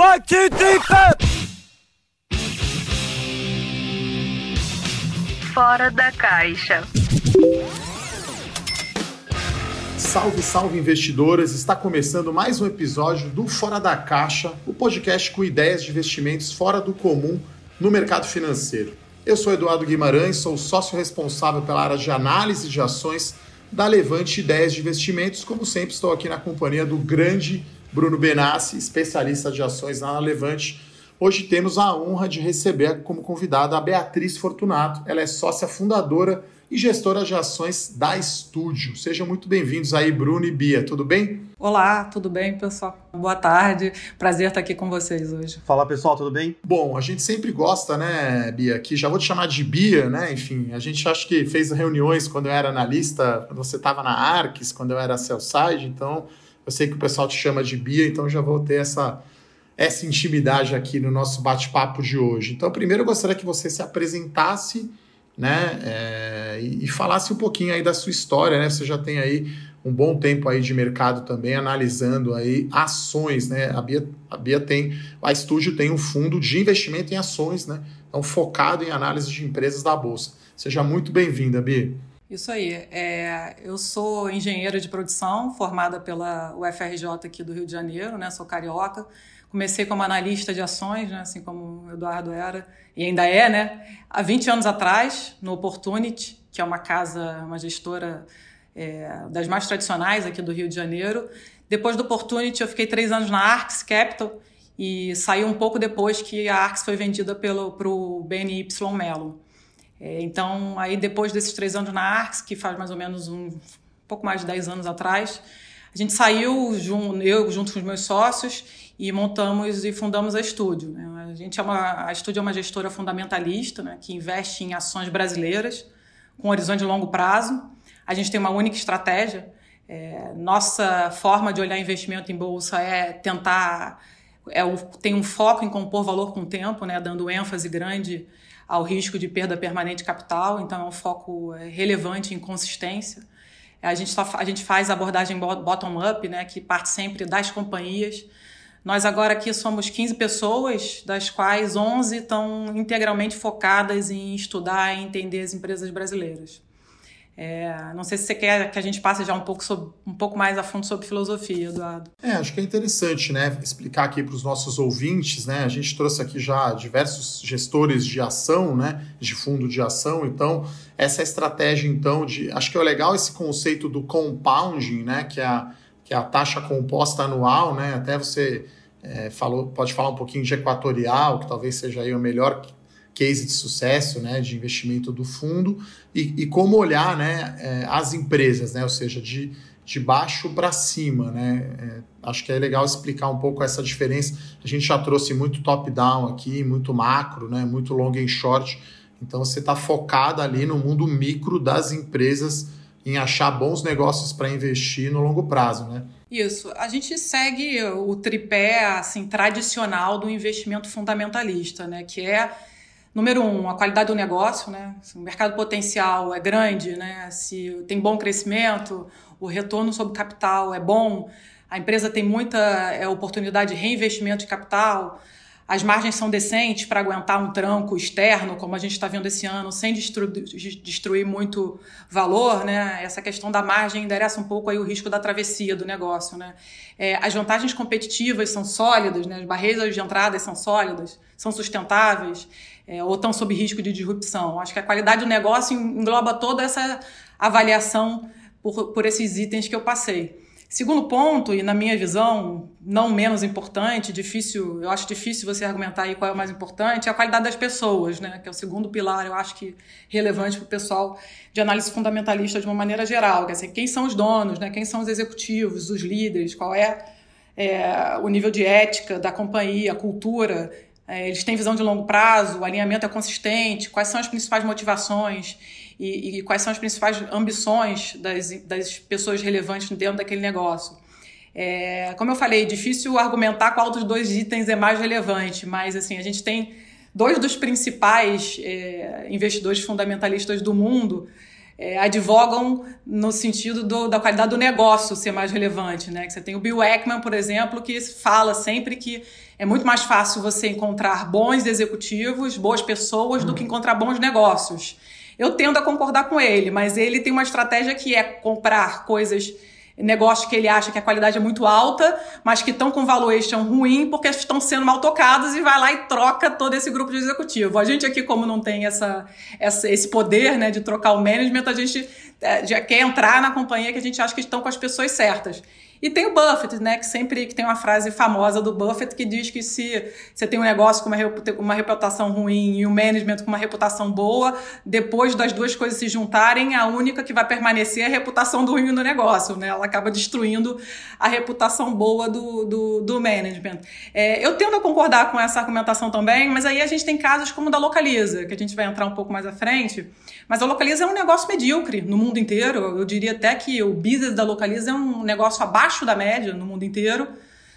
One, two, three, four. Fora da caixa. Salve, salve investidoras! Está começando mais um episódio do Fora da Caixa, o podcast com ideias de investimentos fora do comum no mercado financeiro. Eu sou Eduardo Guimarães, sou sócio responsável pela área de análise de ações da Levante Ideias de Investimentos. Como sempre, estou aqui na companhia do grande Bruno Benassi, especialista de ações na Levante. Hoje temos a honra de receber como convidada a Beatriz Fortunato. Ela é sócia fundadora e gestora de ações da Estúdio. Sejam muito bem-vindos aí, Bruno e Bia. Tudo bem? Olá, tudo bem, pessoal? Boa tarde. Prazer estar aqui com vocês hoje. Fala, pessoal, tudo bem? Bom, a gente sempre gosta, né, Bia, que já vou te chamar de Bia, né? Enfim, a gente acho que fez reuniões quando eu era analista, quando você estava na Arques, quando eu era sell-side, então eu sei que o pessoal te chama de Bia, então já vou ter essa essa intimidade aqui no nosso bate-papo de hoje. Então, primeiro eu gostaria que você se apresentasse né? É, e, falasse um pouquinho aí da sua história, né? Você já tem aí um bom tempo aí de mercado também, analisando aí ações, né? A Bia, a Bia tem, a Estúdio tem um fundo de investimento em ações, né? Então, focado em análise de empresas da Bolsa. Seja muito bem-vinda, Bia. Isso aí. É, eu sou engenheira de produção, formada pela UFRJ aqui do Rio de Janeiro, né? Sou carioca. Comecei como analista de ações, né, assim como o Eduardo era, e ainda é, né? Há 20 anos atrás, no Opportunity, que é uma casa, uma gestora é, das mais tradicionais aqui do Rio de Janeiro. Depois do Opportunity, eu fiquei três anos na Arx Capital e saí um pouco depois que a Arx foi vendida para o BNY Mellon. É, então, aí depois desses três anos na Arx, que faz mais ou menos um, um pouco mais de 10 anos atrás, a gente saiu, eu junto com os meus sócios, e montamos e fundamos a Estúdio. Né? A gente é uma, a Estúdio é uma gestora fundamentalista, né, que investe em ações brasileiras com horizonte de longo prazo. A gente tem uma única estratégia. É, nossa forma de olhar investimento em bolsa é tentar é tem um foco em compor valor com o tempo, né, dando ênfase grande ao risco de perda permanente de capital. Então é um foco é, relevante em consistência. A gente, só, a gente faz abordagem bottom-up, né, que parte sempre das companhias nós agora aqui somos 15 pessoas, das quais 11 estão integralmente focadas em estudar e entender as empresas brasileiras. É, não sei se você quer que a gente passe já um pouco, sobre, um pouco mais a fundo sobre filosofia, Eduardo. É, acho que é interessante, né, explicar aqui para os nossos ouvintes, né, a gente trouxe aqui já diversos gestores de ação, né, de fundo de ação, então essa estratégia, então, de, acho que é legal esse conceito do compounding, né, que é a que é a taxa composta anual, né? Até você é, falou, pode falar um pouquinho de equatorial, que talvez seja aí o melhor case de sucesso, né, de investimento do fundo e, e como olhar, né, é, as empresas, né, ou seja, de, de baixo para cima, né? É, acho que é legal explicar um pouco essa diferença. A gente já trouxe muito top-down aqui, muito macro, né, muito long and short. Então você está focado ali no mundo micro das empresas em achar bons negócios para investir no longo prazo, né? Isso. A gente segue o tripé assim tradicional do investimento fundamentalista, né? Que é número um, a qualidade do negócio, né? Se o mercado potencial é grande, né? Se tem bom crescimento, o retorno sobre capital é bom, a empresa tem muita é, oportunidade de reinvestimento de capital as margens são decentes para aguentar um tranco externo, como a gente está vendo esse ano, sem destruir, destruir muito valor, né? Essa questão da margem endereça um pouco aí o risco da travessia do negócio, né? É, as vantagens competitivas são sólidas, né? As barreiras de entrada são sólidas, são sustentáveis, é, ou estão sob risco de disrupção. Acho que a qualidade do negócio engloba toda essa avaliação por, por esses itens que eu passei. Segundo ponto, e na minha visão, não menos importante, difícil, eu acho difícil você argumentar aí qual é o mais importante, é a qualidade das pessoas, né? Que é o segundo pilar, eu acho que relevante para o pessoal de análise fundamentalista de uma maneira geral. Quer dizer, quem são os donos, né? Quem são os executivos, os líderes, qual é, é o nível de ética da companhia, a cultura, eles têm visão de longo prazo, o alinhamento é consistente, quais são as principais motivações e, e quais são as principais ambições das, das pessoas relevantes dentro daquele negócio. É, como eu falei, difícil argumentar qual dos dois itens é mais relevante, mas assim a gente tem dois dos principais é, investidores fundamentalistas do mundo é, advogam no sentido do, da qualidade do negócio ser mais relevante, né? Que você tem o Bill Ackman, por exemplo, que fala sempre que é muito mais fácil você encontrar bons executivos, boas pessoas, do que encontrar bons negócios. Eu tendo a concordar com ele, mas ele tem uma estratégia que é comprar coisas negócios que ele acha que a qualidade é muito alta, mas que estão com valuation ruim porque estão sendo mal tocados e vai lá e troca todo esse grupo de executivo. A gente aqui, como não tem essa, essa esse poder né, de trocar o management, a gente já quer entrar na companhia que a gente acha que estão com as pessoas certas. E tem o Buffett, né, que sempre que tem uma frase famosa do Buffett que diz que se você tem um negócio com uma reputação ruim e um management com uma reputação boa, depois das duas coisas se juntarem, a única que vai permanecer é a reputação do ruim do negócio, né? Ela acaba destruindo a reputação boa do, do, do management. É, eu tendo a concordar com essa argumentação também, mas aí a gente tem casos como o da Localiza, que a gente vai entrar um pouco mais à frente, mas a Localiza é um negócio medíocre no mundo inteiro. Eu diria até que o business da Localiza é um negócio abaixo da média no mundo inteiro.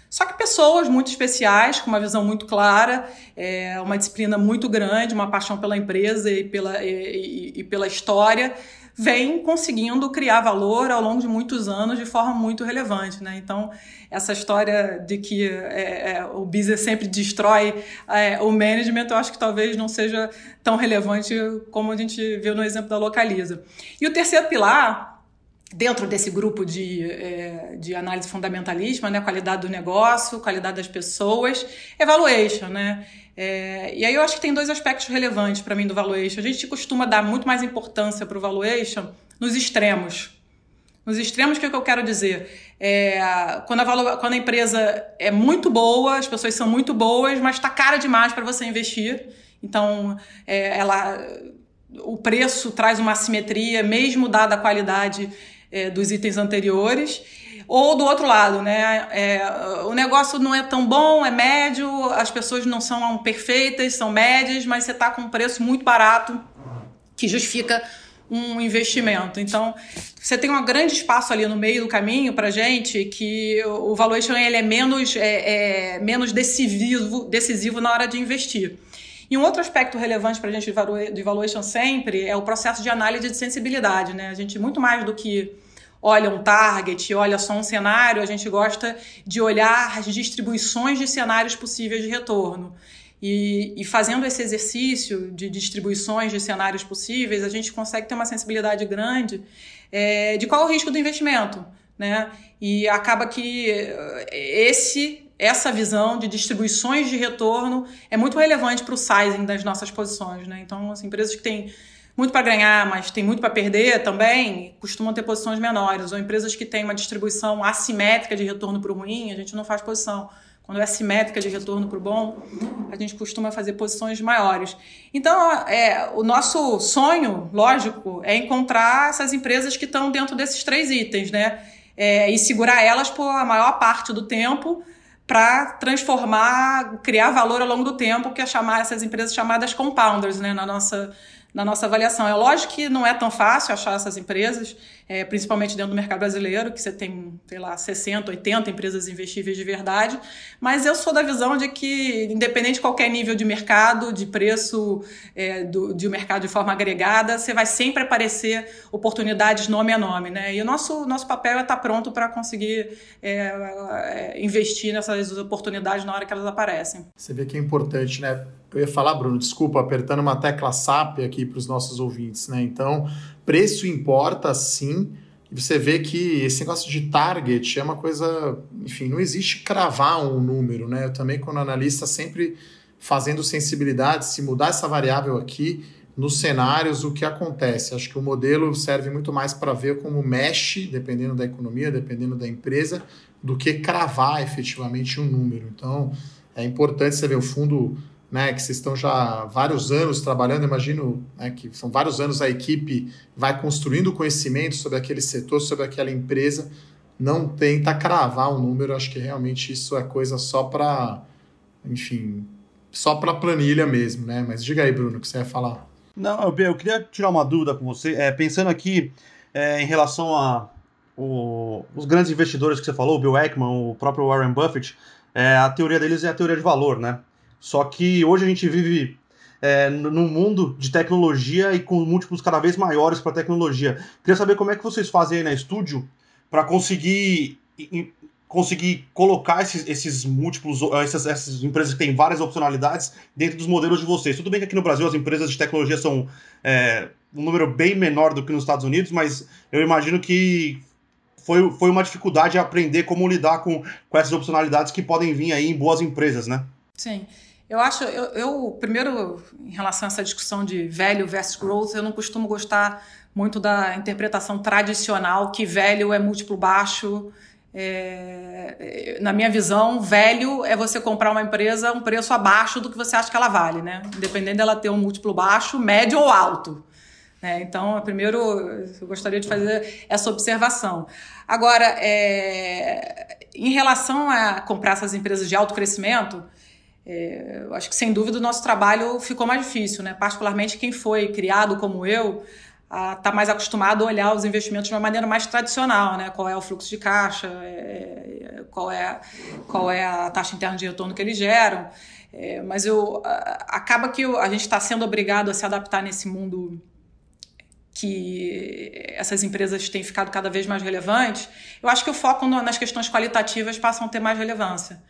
Só que pessoas muito especiais, com uma visão muito clara, é, uma disciplina muito grande, uma paixão pela empresa e pela, e, e, e pela história, vem conseguindo criar valor ao longo de muitos anos de forma muito relevante. Né? Então, essa história de que é, é, o business sempre destrói é, o management, eu acho que talvez não seja tão relevante como a gente viu no exemplo da Localiza. E o terceiro pilar, dentro desse grupo de, é, de análise fundamentalista, né, qualidade do negócio, qualidade das pessoas, evaluation, né? É, e aí eu acho que tem dois aspectos relevantes para mim do valuation. A gente costuma dar muito mais importância para o valuation nos extremos. Nos extremos, o que, é que eu quero dizer? É, quando, a quando a empresa é muito boa, as pessoas são muito boas, mas está cara demais para você investir. Então, é, ela, o preço traz uma assimetria, mesmo dada a qualidade é, dos itens anteriores. Ou do outro lado, né? É, o negócio não é tão bom, é médio, as pessoas não são perfeitas, são médias, mas você está com um preço muito barato que justifica um investimento. Então, você tem um grande espaço ali no meio do caminho para gente que o valuation ele é menos, é, é menos decisivo, decisivo na hora de investir. E um outro aspecto relevante para a gente de valuation sempre é o processo de análise de sensibilidade. Né? A gente, muito mais do que olha um target, olha só um cenário, a gente gosta de olhar as distribuições de cenários possíveis de retorno. E, e, fazendo esse exercício de distribuições de cenários possíveis, a gente consegue ter uma sensibilidade grande é, de qual é o risco do investimento. Né? E acaba que eh, esse, essa visão de distribuições de retorno é muito relevante para o sizing das nossas posições. Né? Então, as empresas que têm muito para ganhar, mas tem muito para perder também, costumam ter posições menores. Ou empresas que têm uma distribuição assimétrica de retorno para o ruim, a gente não faz posição. Quando é assimétrica de retorno para o bom, a gente costuma fazer posições maiores. Então, é, o nosso sonho, lógico, é encontrar essas empresas que estão dentro desses três itens, né? É, e segurar elas por a maior parte do tempo para transformar, criar valor ao longo do tempo, que é chamar essas empresas chamadas compounders, né? Na nossa na nossa avaliação. É lógico que não é tão fácil achar essas empresas, é, principalmente dentro do mercado brasileiro, que você tem, sei lá, 60, 80 empresas investíveis de verdade, mas eu sou da visão de que, independente de qualquer nível de mercado, de preço é, do, de um mercado de forma agregada, você vai sempre aparecer oportunidades nome a nome, né? E o nosso, nosso papel é estar pronto para conseguir é, é, investir nessas oportunidades na hora que elas aparecem. Você vê que é importante, né? Eu ia falar, Bruno, desculpa, apertando uma tecla SAP aqui para os nossos ouvintes, né? Então, preço importa sim. Você vê que esse negócio de target é uma coisa, enfim, não existe cravar um número, né? Eu também, quando analista, sempre fazendo sensibilidade, se mudar essa variável aqui, nos cenários, o que acontece. Acho que o modelo serve muito mais para ver como mexe, dependendo da economia, dependendo da empresa, do que cravar efetivamente um número. Então, é importante você ver o fundo né, que vocês estão já há vários anos trabalhando, imagino né, que são vários anos a equipe vai construindo conhecimento sobre aquele setor, sobre aquela empresa, não tenta cravar um número, acho que realmente isso é coisa só para, enfim, só para planilha mesmo, né? Mas diga aí, Bruno, o que você ia falar. Não, eu queria tirar uma dúvida com você, é, pensando aqui é, em relação a o, os grandes investidores que você falou, o Bill Ackman, o próprio Warren Buffett, é, a teoria deles é a teoria de valor, né? Só que hoje a gente vive é, no mundo de tecnologia e com múltiplos cada vez maiores para tecnologia. Queria saber como é que vocês fazem aí na estúdio para conseguir conseguir colocar esses, esses múltiplos, essas, essas, empresas que têm várias opcionalidades dentro dos modelos de vocês. Tudo bem que aqui no Brasil as empresas de tecnologia são é, um número bem menor do que nos Estados Unidos, mas eu imagino que foi, foi uma dificuldade aprender como lidar com, com essas opcionalidades que podem vir aí em boas empresas, né? Sim. Eu acho, eu, eu, primeiro, em relação a essa discussão de velho versus growth, eu não costumo gostar muito da interpretação tradicional que velho é múltiplo baixo, é, na minha visão, velho é você comprar uma empresa a um preço abaixo do que você acha que ela vale, né? Independente dela ter um múltiplo baixo, médio ou alto. Né? Então, primeiro, eu gostaria de fazer essa observação. Agora, é, em relação a comprar essas empresas de alto crescimento, é, eu acho que sem dúvida o nosso trabalho ficou mais difícil, né? Particularmente quem foi criado como eu, está mais acostumado a olhar os investimentos de uma maneira mais tradicional, né? Qual é o fluxo de caixa, é, qual, é, qual é a taxa interna de retorno que eles geram. É, mas eu, acaba que a gente está sendo obrigado a se adaptar nesse mundo que essas empresas têm ficado cada vez mais relevantes. Eu acho que o foco nas questões qualitativas passam a ter mais relevância.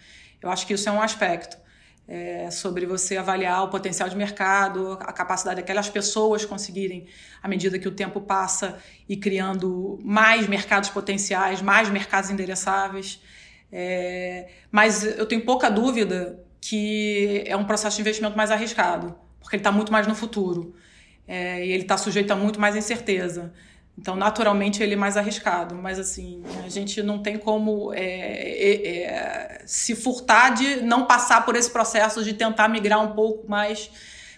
Eu acho que isso é um aspecto é, sobre você avaliar o potencial de mercado, a capacidade daquelas pessoas conseguirem, à medida que o tempo passa, e criando mais mercados potenciais, mais mercados endereçáveis. É, mas eu tenho pouca dúvida que é um processo de investimento mais arriscado, porque ele está muito mais no futuro é, e ele está sujeito a muito mais incerteza. Então, naturalmente, ele é mais arriscado. Mas, assim, a gente não tem como é, é, é, se furtar de não passar por esse processo de tentar migrar um pouco mais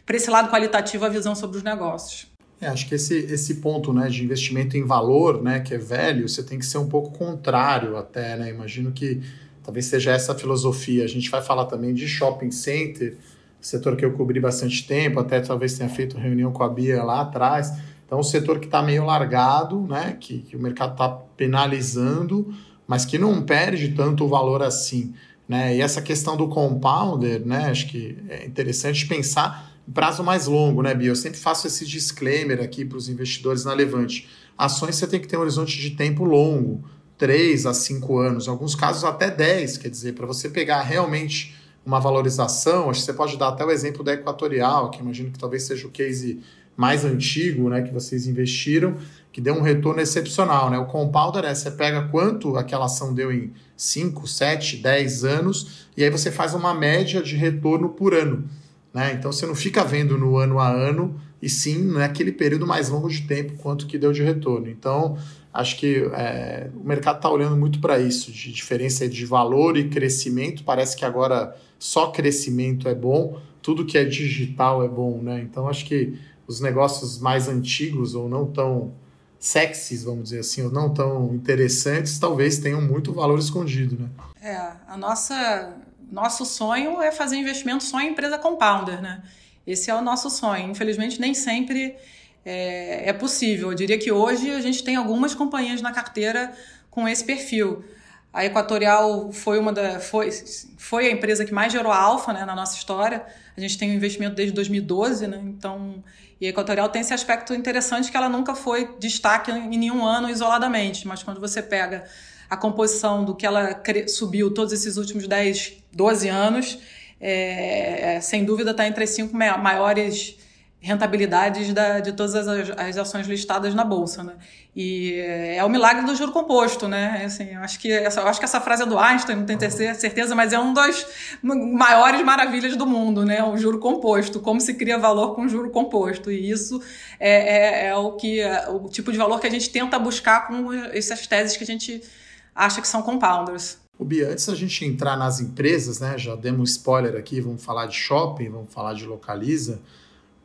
para esse lado qualitativo a visão sobre os negócios. É, acho que esse, esse ponto né, de investimento em valor, né, que é velho, você tem que ser um pouco contrário até, né? Imagino que talvez seja essa a filosofia. A gente vai falar também de shopping center, setor que eu cobri bastante tempo, até talvez tenha feito reunião com a Bia lá atrás então, o setor que está meio largado, né, que, que o mercado está penalizando, mas que não perde tanto valor assim. Né? E essa questão do compounder, né, acho que é interessante pensar em prazo mais longo, né, Bia? Eu sempre faço esse disclaimer aqui para os investidores na Levante. Ações você tem que ter um horizonte de tempo longo, 3 a 5 anos, em alguns casos até 10, quer dizer, para você pegar realmente uma valorização, acho que você pode dar até o exemplo da Equatorial, que imagino que talvez seja o case mais antigo, né, que vocês investiram, que deu um retorno excepcional, né? O compounder é você pega quanto aquela ação deu em 5, 7, 10 anos e aí você faz uma média de retorno por ano, né? Então você não fica vendo no ano a ano e sim naquele período mais longo de tempo quanto que deu de retorno. Então acho que é, o mercado está olhando muito para isso, de diferença de valor e crescimento. Parece que agora só crescimento é bom, tudo que é digital é bom, né? Então acho que os negócios mais antigos ou não tão sexys, vamos dizer assim, ou não tão interessantes, talvez tenham muito valor escondido, né? É, a nossa nosso sonho é fazer investimento só em empresa compounder, né? Esse é o nosso sonho. Infelizmente, nem sempre é, é possível. Eu diria que hoje a gente tem algumas companhias na carteira com esse perfil. A Equatorial foi uma da, foi, foi a empresa que mais gerou alfa né, na nossa história. A gente tem um investimento desde 2012, né? Então e Equatorial tem esse aspecto interessante que ela nunca foi destaque em nenhum ano isoladamente, mas quando você pega a composição do que ela subiu todos esses últimos 10, 12 anos, é, é, sem dúvida está entre as cinco maiores rentabilidades da, de todas as, as, ações listadas na bolsa, né? E é o milagre do juro composto, né? Assim, eu acho que essa, acho que essa frase é do Einstein, não tenho certeza, mas é um das maiores maravilhas do mundo, né? O juro composto, como se cria valor com juro composto, e isso é, é, é o que é o tipo de valor que a gente tenta buscar com essas teses que a gente acha que são compounders. O Bia, antes da gente entrar nas empresas, né? Já demos spoiler aqui, vamos falar de shopping, vamos falar de localiza.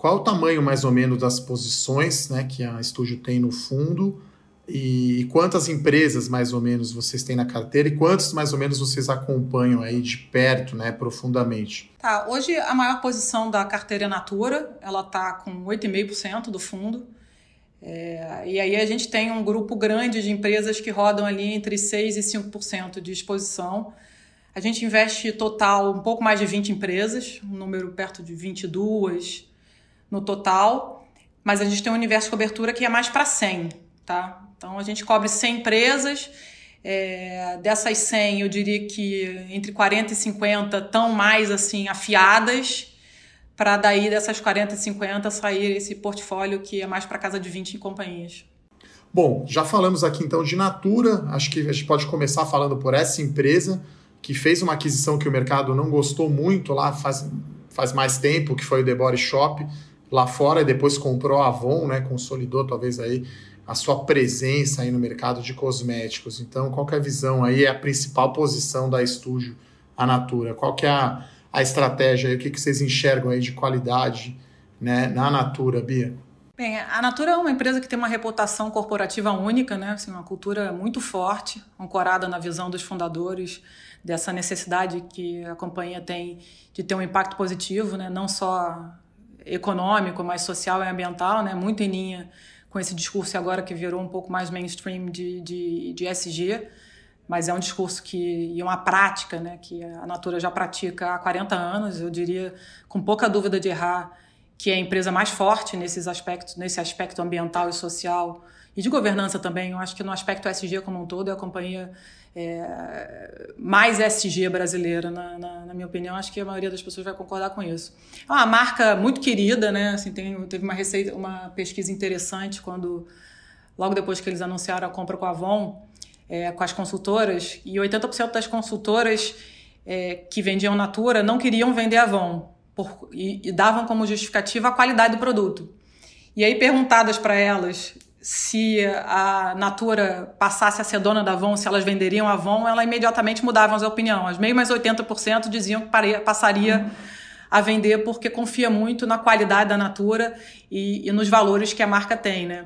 Qual o tamanho mais ou menos das posições né, que a estúdio tem no fundo e quantas empresas mais ou menos vocês têm na carteira e quantos mais ou menos vocês acompanham aí de perto, né, profundamente? Tá, hoje a maior posição da carteira é Natura, ela está com 8,5% do fundo. É, e aí a gente tem um grupo grande de empresas que rodam ali entre 6% e 5% de exposição. A gente investe total um pouco mais de 20 empresas, um número perto de 22 no total, mas a gente tem um universo de cobertura que é mais para 100, tá? Então a gente cobre 100 empresas, é, dessas 100 eu diria que entre 40 e 50 estão mais assim afiadas, para daí dessas 40 e 50 sair esse portfólio que é mais para casa de 20 companhias. Bom, já falamos aqui então de Natura, acho que a gente pode começar falando por essa empresa que fez uma aquisição que o mercado não gostou muito lá faz, faz mais tempo, que foi o The Body Shop lá fora, e depois comprou a Avon, né, consolidou talvez aí a sua presença aí no mercado de cosméticos. Então, qual é a visão aí, é a principal posição da Estúdio, a Natura? Qual que é a, a estratégia aí, o que, que vocês enxergam aí de qualidade né, na Natura, Bia? Bem, a Natura é uma empresa que tem uma reputação corporativa única, né? Assim, uma cultura muito forte, ancorada na visão dos fundadores dessa necessidade que a companhia tem de ter um impacto positivo, né? não só econômico, mas social e ambiental, né? muito em linha com esse discurso agora que virou um pouco mais mainstream de, de, de SG, mas é um discurso que e uma prática né? que a Natura já pratica há 40 anos, eu diria, com pouca dúvida de errar, que é a empresa mais forte nesses aspectos, nesse aspecto ambiental e social e de governança também. Eu acho que no aspecto SG como um todo é a companhia é, mais SG brasileira, na, na, na, minha opinião. Acho que a maioria das pessoas vai concordar com isso. É uma marca muito querida, né? Assim, tem, teve uma, receita, uma pesquisa interessante quando, logo depois que eles anunciaram a compra com a Avon, é, com as consultoras, e 80% das consultoras é, que vendiam Natura não queriam vender Avon por, e, e davam como justificativa a qualidade do produto. E aí, perguntadas para elas se a Natura passasse a ser dona da Avon, se elas venderiam a Avon, ela imediatamente mudavam a opinião. As mesmas 80% diziam que passaria a vender porque confia muito na qualidade da Natura e, e nos valores que a marca tem, né?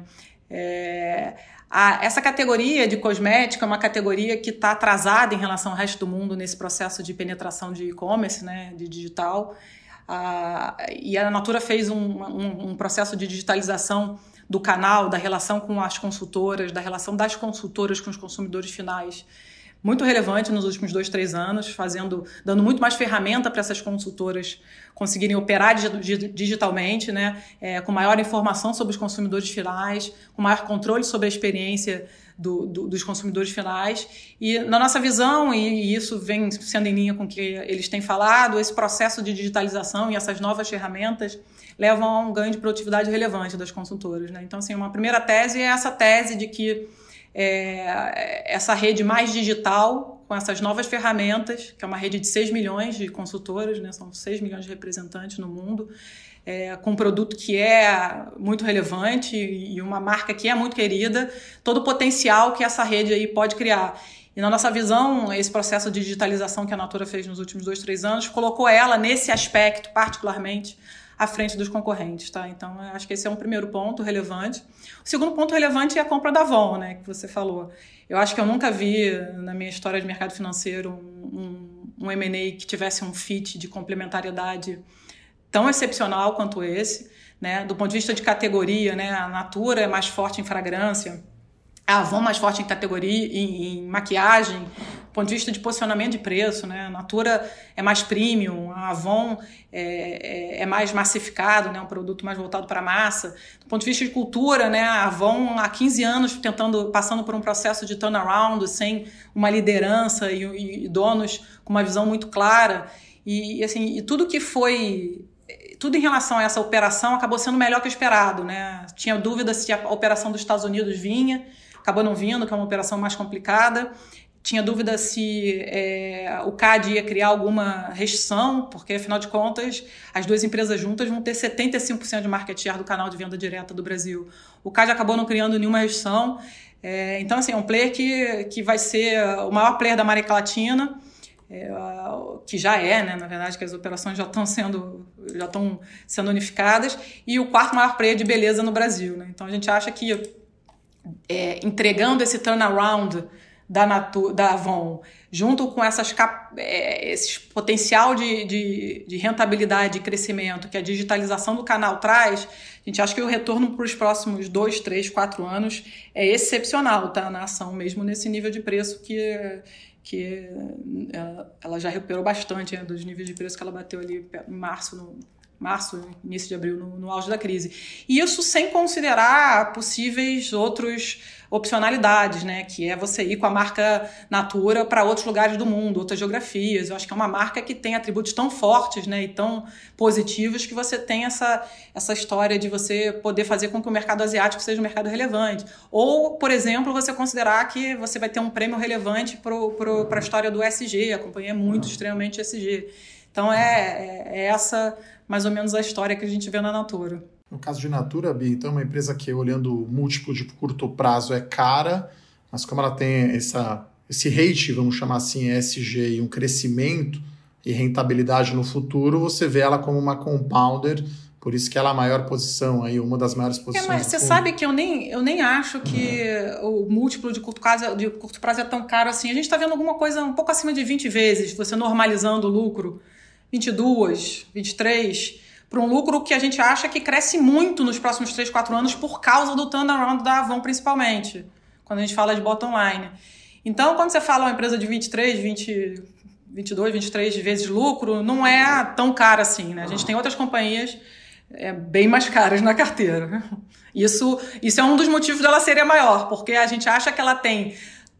É, a, essa categoria de cosmética é uma categoria que está atrasada em relação ao resto do mundo nesse processo de penetração de e-commerce, né, de digital. A, e a Natura fez um, um, um, processo de digitalização do canal, da relação com as consultoras, da relação das consultoras com os consumidores finais, muito relevante nos últimos dois, três anos, fazendo, dando muito mais ferramenta para essas consultoras conseguirem operar digitalmente, né, é, com maior informação sobre os consumidores finais, com maior controle sobre a experiência do, do, dos consumidores finais. E na nossa visão, e, isso vem sendo em linha com o que eles têm falado, esse processo de digitalização e essas novas ferramentas levam a um ganho de produtividade relevante das consultoras. Né? Então, assim, uma primeira tese é essa tese de que é, essa rede mais digital, com essas novas ferramentas, que é uma rede de 6 milhões de consultoras, né? são 6 milhões de representantes no mundo, é, com um produto que é muito relevante e uma marca que é muito querida, todo o potencial que essa rede aí pode criar. E na nossa visão, esse processo de digitalização que a Natura fez nos últimos dois, três anos colocou ela nesse aspecto, particularmente, à frente dos concorrentes, tá? Então, acho que esse é um primeiro ponto relevante. O segundo ponto relevante é a compra da Avon, né, que você falou. Eu acho que eu nunca vi na minha história de mercado financeiro um, um, um M&A que tivesse um fit de complementariedade tão excepcional quanto esse, né? Do ponto de vista de categoria, né? A Natura é mais forte em fragrância, a Avon mais forte em categoria, em, em, maquiagem, ponto de vista de posicionamento de preço, né? A Natura é mais premium, a Avon é, é, é mais massificado, né? Um produto mais voltado para massa. Do ponto de vista de cultura, né? A Avon há 15 anos tentando, passando por um processo de turnaround, sem uma liderança e, e donos com uma visão muito clara. E, assim, e tudo que foi tudo em relação a essa operação acabou sendo melhor que o esperado, né? Tinha dúvida se a operação dos Estados Unidos vinha, acabou não vindo, que é uma operação mais complicada. Tinha dúvida se é, o CAD ia criar alguma restrição, porque afinal de contas as duas empresas juntas vão ter 75% de market share do canal de venda direta do Brasil. O CAD acabou não criando nenhuma restrição. É, então, assim, é um player que, que vai ser o maior player da América Latina é, que já é, né, na verdade, que as operações já estão sendo, já estão sendo unificadas, e o quarto maior player de beleza no Brasil. Né? Então a gente acha que é, entregando esse turnaround da, Natu, da Avon, junto com essas, é, esse potencial de, de, de rentabilidade e crescimento que a digitalização do canal traz, a gente acha que o retorno para os próximos dois, três, quatro anos é excepcional tá, na ação, mesmo nesse nível de preço que que ela, ela já recuperou bastante né, dos níveis de preço que ela bateu ali em março, no, março, início de abril, no, no auge da crise. E isso sem considerar possíveis outros opcionalidades, né? Que é você ir com a marca Natura para outros lugares do mundo, outras geografias. Eu acho que é uma marca que tem atributos tão fortes, né? E tão positivos que você tem essa, essa história de você poder fazer com que o mercado asiático seja um mercado relevante. Ou, por exemplo, você considerar que você vai ter um prêmio relevante para a história do SG. A companhia é muito, extremamente SG. Então é, é, é essa mais ou menos a história que a gente vê na Natura. No caso de Natura, Bia, então é uma empresa que, olhando o múltiplo de curto prazo, é cara, mas como ela tem essa, esse rate, vamos chamar assim, SG, e um crescimento e rentabilidade no futuro, você vê ela como uma compounder, por isso que ela é a maior posição aí, uma das maiores posições. É, mas você sabe que eu nem, eu nem acho que uhum. o múltiplo de curto, prazo, de curto prazo é tão caro assim. A gente está vendo alguma coisa um pouco acima de 20 vezes, você normalizando o lucro, 22, 23 para um lucro que a gente acha que cresce muito nos próximos 3, 4 anos por causa do turnaround da Avon, principalmente, quando a gente fala de bottom line. Então, quando você fala uma empresa de 23, 20, 22, 23 vezes lucro, não é tão cara assim, né? A gente tem outras companhias é, bem mais caras na carteira. Isso, isso é um dos motivos dela ser maior, porque a gente acha que ela tem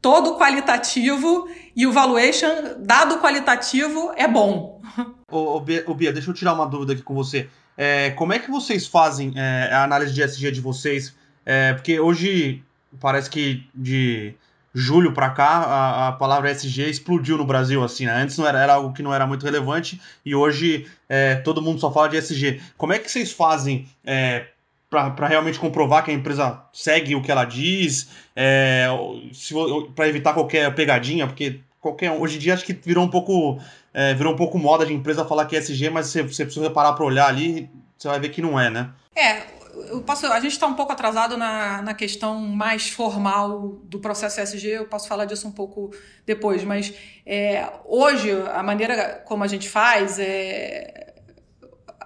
todo qualitativo e o valuation, dado qualitativo, é bom. Ô, ô, Bia, deixa eu tirar uma dúvida aqui com você. É, como é que vocês fazem é, a análise de SG de vocês? É, porque hoje parece que de julho para cá a, a, palavra SG explodiu no Brasil assim. Né? Antes não era, era, algo que não era muito relevante e hoje é, todo mundo só fala de SG. Como é que vocês fazem é, para realmente comprovar que a empresa segue o que ela diz, é, para evitar qualquer pegadinha, porque qualquer hoje em dia acho que virou um pouco é, virou um pouco moda de empresa falar que é SG, mas você, você precisa parar para olhar ali, você vai ver que não é, né? É, eu posso, a gente está um pouco atrasado na, na questão mais formal do processo SG, eu posso falar disso um pouco depois, mas é, hoje a maneira como a gente faz é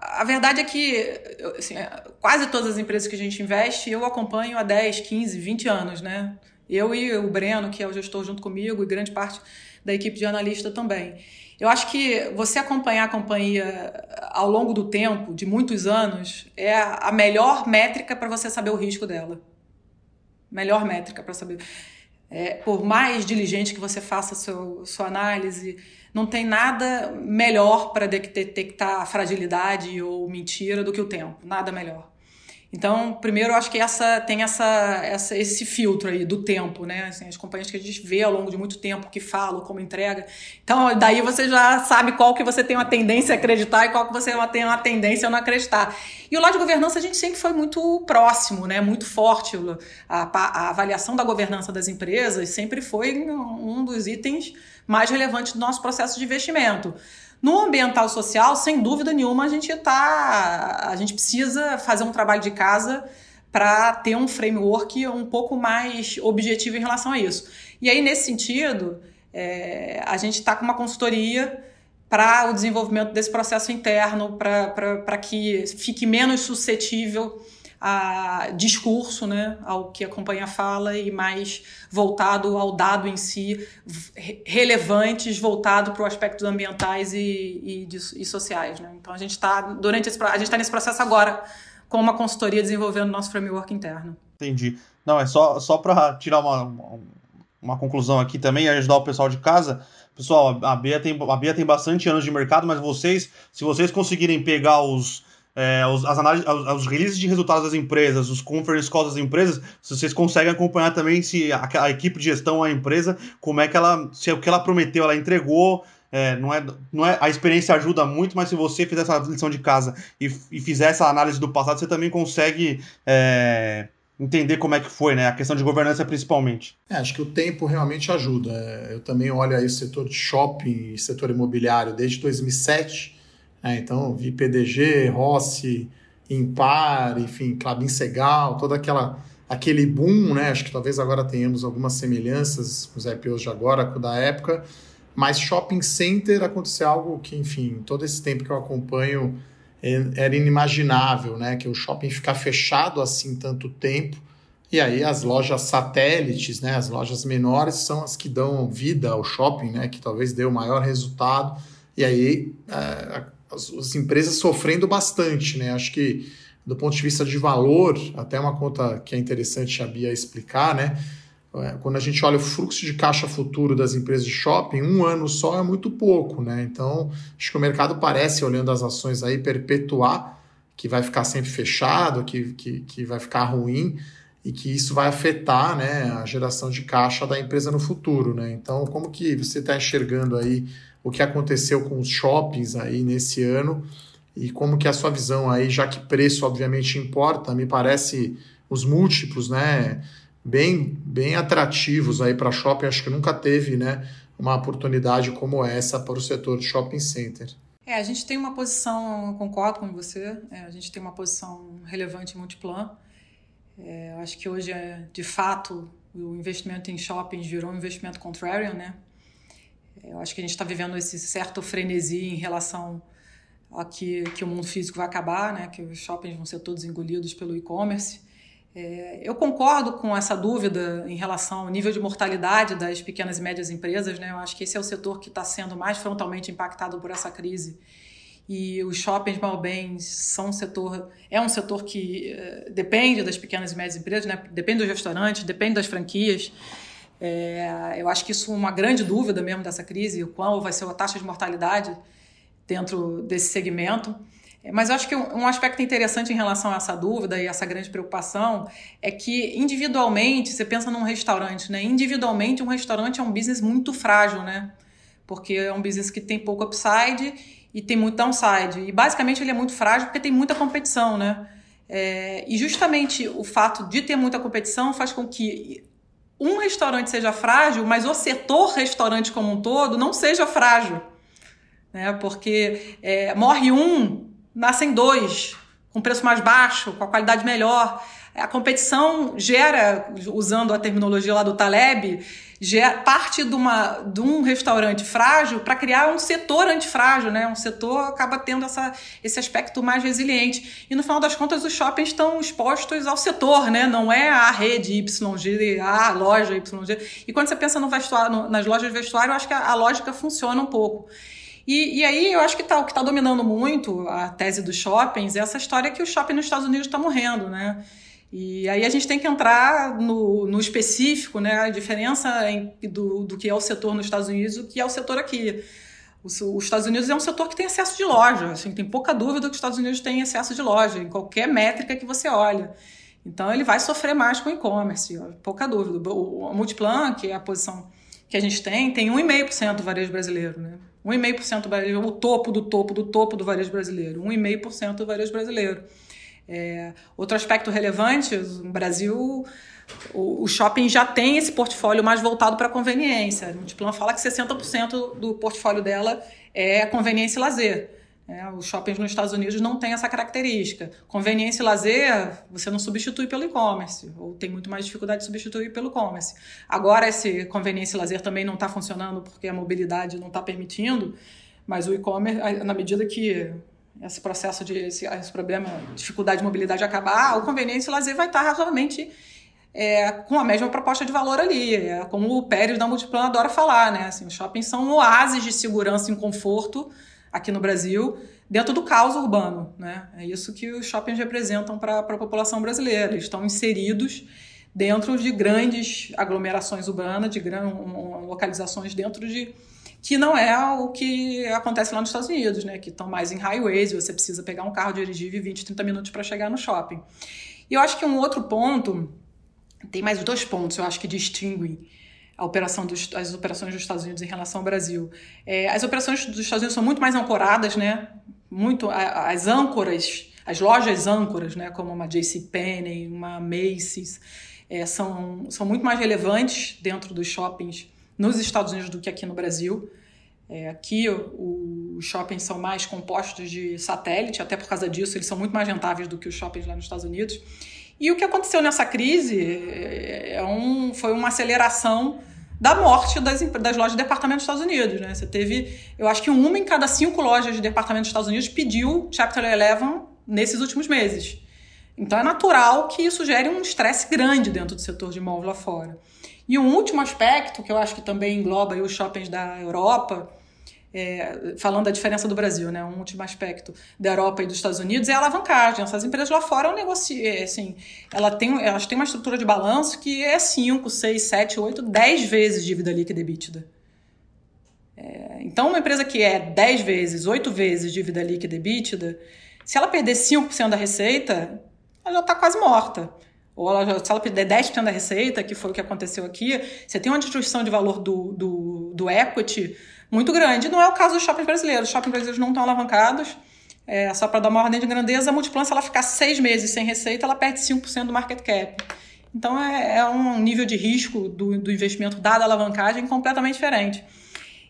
a verdade é que assim, quase todas as empresas que a gente investe eu acompanho há 10, 15, 20 anos, né? Eu e o Breno, que é o gestor junto comigo, e grande parte da equipe de analista também. Eu acho que você acompanhar a companhia ao longo do tempo, de muitos anos, é a melhor métrica para você saber o risco dela. Melhor métrica para saber. É, por mais diligente que você faça seu, sua análise, não tem nada melhor para detectar fragilidade ou mentira do que o tempo. Nada melhor. Então, primeiro, eu acho que essa tem essa, essa, esse filtro aí do tempo, né? Assim, as companhias que a gente vê ao longo de muito tempo que falam, como entrega. Então, daí você já sabe qual que você tem uma tendência a acreditar e qual que você tem uma tendência a não acreditar. E o lado de governança a gente sempre foi muito próximo, né? Muito forte. A, a avaliação da governança das empresas sempre foi um dos itens mais relevantes do nosso processo de investimento. No ambiental social, sem dúvida nenhuma, a gente tá, a gente precisa fazer um trabalho de casa para ter um framework um pouco mais objetivo em relação a isso. E aí, nesse sentido, é, a gente está com uma consultoria para o desenvolvimento desse processo interno, para que fique menos suscetível a discurso, né, ao que a companhia fala e mais voltado ao dado em si, relevantes, voltado para os aspectos ambientais e, e, e sociais. Né? Então a gente está durante esse, a gente está nesse processo agora com uma consultoria desenvolvendo nosso framework interno. Entendi. Não é só só para tirar uma, uma conclusão aqui também e ajudar o pessoal de casa. Pessoal, a Bia tem a Bia tem bastante anos de mercado, mas vocês, se vocês conseguirem pegar os é, os, as análises, os, releases de resultados das empresas, os conference calls das empresas, se vocês conseguem acompanhar também se a, a, equipe de gestão, a empresa, como é que ela, se o que ela prometeu, ela entregou. É, não é, não é, a experiência ajuda muito, mas se você fizer essa lição de casa e, e fizer essa análise do passado, você também consegue é, entender como é que foi, né? A questão de governança principalmente. É, acho que o tempo realmente ajuda. É, eu também olho aí o setor de shopping setor imobiliário desde 2007 é, então, vi PDG, Rossi, Impar, enfim, Clabin Segal, toda aquela aquele boom, né? Acho que talvez agora tenhamos algumas semelhanças com os IPOs de agora, com da época. Mas shopping center aconteceu algo que, enfim, todo esse tempo que eu acompanho é, era inimaginável, né? Que o shopping ficar fechado assim tanto tempo. E aí as lojas satélites, né? As lojas menores são as que dão vida ao shopping, né? Que talvez dê o maior resultado. E aí é, as, as empresas sofrendo bastante, né? Acho que do ponto de vista de valor, até uma conta que é interessante a Bia explicar, né? É, quando a gente olha o fluxo de caixa futuro das empresas de shopping, um ano só é muito pouco, né? Então, acho que o mercado parece, olhando as ações aí, perpetuar que vai ficar sempre fechado, que, que, que vai ficar ruim e que isso vai afetar né, a geração de caixa da empresa no futuro. Né? Então, como que você está enxergando aí o que aconteceu com os shoppings aí nesse ano e como que é a sua visão aí, já que preço obviamente importa, me parece os múltiplos, né, bem, bem atrativos aí para shopping, acho que nunca teve, né, uma oportunidade como essa para o setor de shopping center. É, a gente tem uma posição, concordo com você, é, a gente tem uma posição relevante em multiplan. É, acho que hoje, é, de fato, o investimento em shoppings virou um investimento contrarian, né? Eu acho que a gente está vivendo esse certo frenesi em relação a que, que o mundo físico vai acabar, né? Que os shoppings vão ser todos engolidos pelo e-commerce. É, eu concordo com essa dúvida em relação ao nível de mortalidade das pequenas e médias empresas. Né? Eu acho que esse é o setor que está sendo mais frontalmente impactado por essa crise. E os shoppings malbens são um setor, é um setor que é, depende das pequenas e médias empresas, né? depende dos restaurantes, depende das franquias. É, eu acho que isso é uma grande dúvida mesmo dessa crise, qual vai ser a taxa de mortalidade dentro desse segmento. É, mas eu acho que um aspecto interessante em relação a essa dúvida e essa grande preocupação é que individualmente, você pensa num restaurante, né? Individualmente, um restaurante é um business muito frágil, né? Porque é um business que tem pouco upside e tem muito downside. E basicamente ele é muito frágil porque tem muita competição, né? É, e justamente o fato de ter muita competição faz com que um restaurante seja frágil, mas o setor restaurante como um todo não seja frágil. Né? Porque é, morre um, nascem dois, com preço mais baixo, com a qualidade melhor. A competição gera, usando a terminologia lá do Taleb, parte de, uma, de um restaurante frágil para criar um setor antifrágil, né? Um setor acaba tendo essa, esse aspecto mais resiliente. E no final das contas, os shoppings estão expostos ao setor, né? Não é a rede YG, a loja YG. E quando você pensa no vestuário, no, nas lojas de vestuário, eu acho que a, a lógica funciona um pouco. E, e aí eu acho que tá, o que está dominando muito a tese dos shoppings é essa história que o shopping nos Estados Unidos está morrendo, né? E aí a gente tem que entrar no, no específico, né? A diferença em, do, do que é o setor nos Estados Unidos e o que é o setor aqui. Os, os Estados Unidos é um setor que tem excesso de loja. Assim, tem pouca dúvida que os Estados Unidos têm excesso de loja, em qualquer métrica que você olha. Então ele vai sofrer mais com o e-commerce, pouca dúvida. O, o Multiplan, que é a posição que a gente tem, tem 1,5% do varejo brasileiro, né? 1,5% do varejo, o topo do topo do topo do varejo brasileiro, 1,5% do varejo brasileiro. É, outro aspecto relevante, no Brasil, o, o, shopping já tem esse portfólio mais voltado para conveniência. A Multiplan fala que 60% do portfólio dela é conveniência e lazer. É, os shoppings nos Estados Unidos não têm essa característica. Conveniência e lazer, você não substitui pelo e-commerce, ou tem muito mais dificuldade de substituir pelo e-commerce. Agora, esse conveniência e lazer também não está funcionando porque a mobilidade não está permitindo, mas o e-commerce, na medida que esse processo de esse, esse problema, dificuldade de mobilidade acabar, o conveniência e lazer vai estar razoavelmente é, com a mesma proposta de valor ali. É, como o Pérez da Multiplan adora falar, né? Assim, os shoppings são oásis de segurança e conforto aqui no Brasil, dentro do caos urbano. Né? É isso que os shoppings representam para a população brasileira. Eles estão inseridos dentro de grandes aglomerações urbanas, de grandes localizações dentro de que não é o que acontece lá nos Estados Unidos, né? Que estão mais em highways, você precisa pegar um carro dirigível 20, 30 minutos para chegar no shopping. E eu acho que um outro ponto, tem mais dois pontos, eu acho que distinguem a operação dos, as operações dos Estados Unidos em relação ao Brasil. É, as operações dos Estados Unidos são muito mais ancoradas, né? Muito as âncoras, as lojas âncoras, né? Como uma JCPenney, uma Macy's, é, são, são muito mais relevantes dentro dos shoppings nos Estados Unidos do que aqui no Brasil. É, aqui os shoppings são mais compostos de satélite, até por causa disso eles são muito mais rentáveis do que os shoppings lá nos Estados Unidos. E o que aconteceu nessa crise é, é um, foi uma aceleração da morte das, das lojas de departamento dos Estados Unidos. Né? Você teve, eu acho que uma em cada cinco lojas de departamento dos Estados Unidos pediu Chapter 11 nesses últimos meses. Então é natural que isso gere um estresse grande dentro do setor de imóvel lá fora. E um último aspecto, que eu acho que também engloba os shoppings da Europa, é, falando da diferença do Brasil, né, um último aspecto da Europa e dos Estados Unidos é a alavancagem. Essas empresas lá fora negócio, é, assim, ela tem, elas têm uma estrutura de balanço que é 5, 6, 7, 8, 10 vezes dívida líquida EBITDA. É, então, uma empresa que é 10 vezes, 8 vezes dívida líquida EBITDA, se ela perder 5% da receita, ela já está quase morta. Ou ela, se ela perder 10% da receita, que foi o que aconteceu aqui, você tem uma destruição de valor do, do, do equity muito grande. Não é o caso dos shoppings brasileiros. Os shoppings brasileiros não estão alavancados. É, só para dar uma ordem de grandeza, a Multiplan, se ela ficar seis meses sem receita, ela perde 5% do market cap. Então é, é, um nível de risco do, do investimento dado a alavancagem completamente diferente.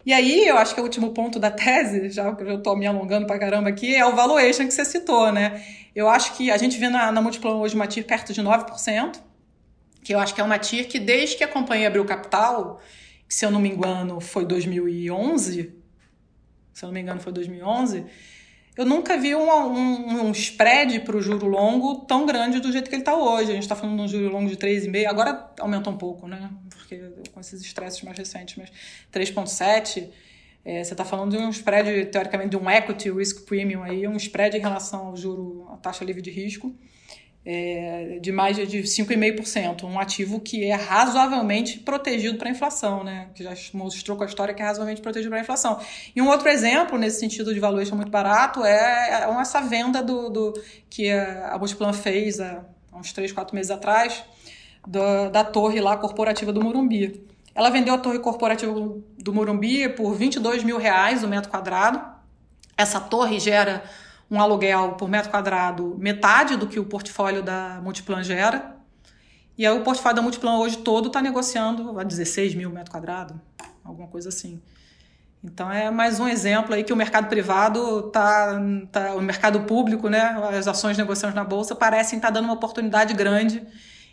E aí, eu acho que o último ponto da tese, já que eu estou me alongando para caramba aqui, é o valuation que você citou, né? Eu acho que a gente vê na, na Multiplan hoje uma TIR perto de 9%, que eu acho que é uma TIR que desde que a companhia abriu capital, se eu não me engano foi 2011, se eu não me engano foi 2011, eu nunca vi um, um, um spread para o juro longo tão grande do jeito que ele está hoje. A gente está falando de um juro longo de 3,5, agora aumentou um pouco, né? Porque com esses estresses mais recentes, mas 3,7. É, você está falando de um spread, teoricamente, de um equity risk premium aí, um spread em relação ao juro, a taxa livre de risco é, de mais de 5,5%, um ativo que é razoavelmente protegido para a inflação, né? que já mostrou com a história que é razoavelmente protegido para a inflação. E um outro exemplo, nesse sentido de valuation muito barato, é, é essa venda do, do que a Multiplan fez há uns 3, 4 meses atrás, do, da torre lá corporativa do Morumbi. Ela vendeu a torre corporativa do Morumbi por 22 mil reais o metro quadrado. Essa torre gera um aluguel por metro quadrado metade do que o portfólio da Multiplan gera. E aí o portfólio da Multiplan hoje todo está negociando a 16 mil metro quadrado, alguma coisa assim. Então é mais um exemplo aí que o mercado privado tá, tá o mercado público, né, as ações negociadas na bolsa parecem estar tá dando uma oportunidade grande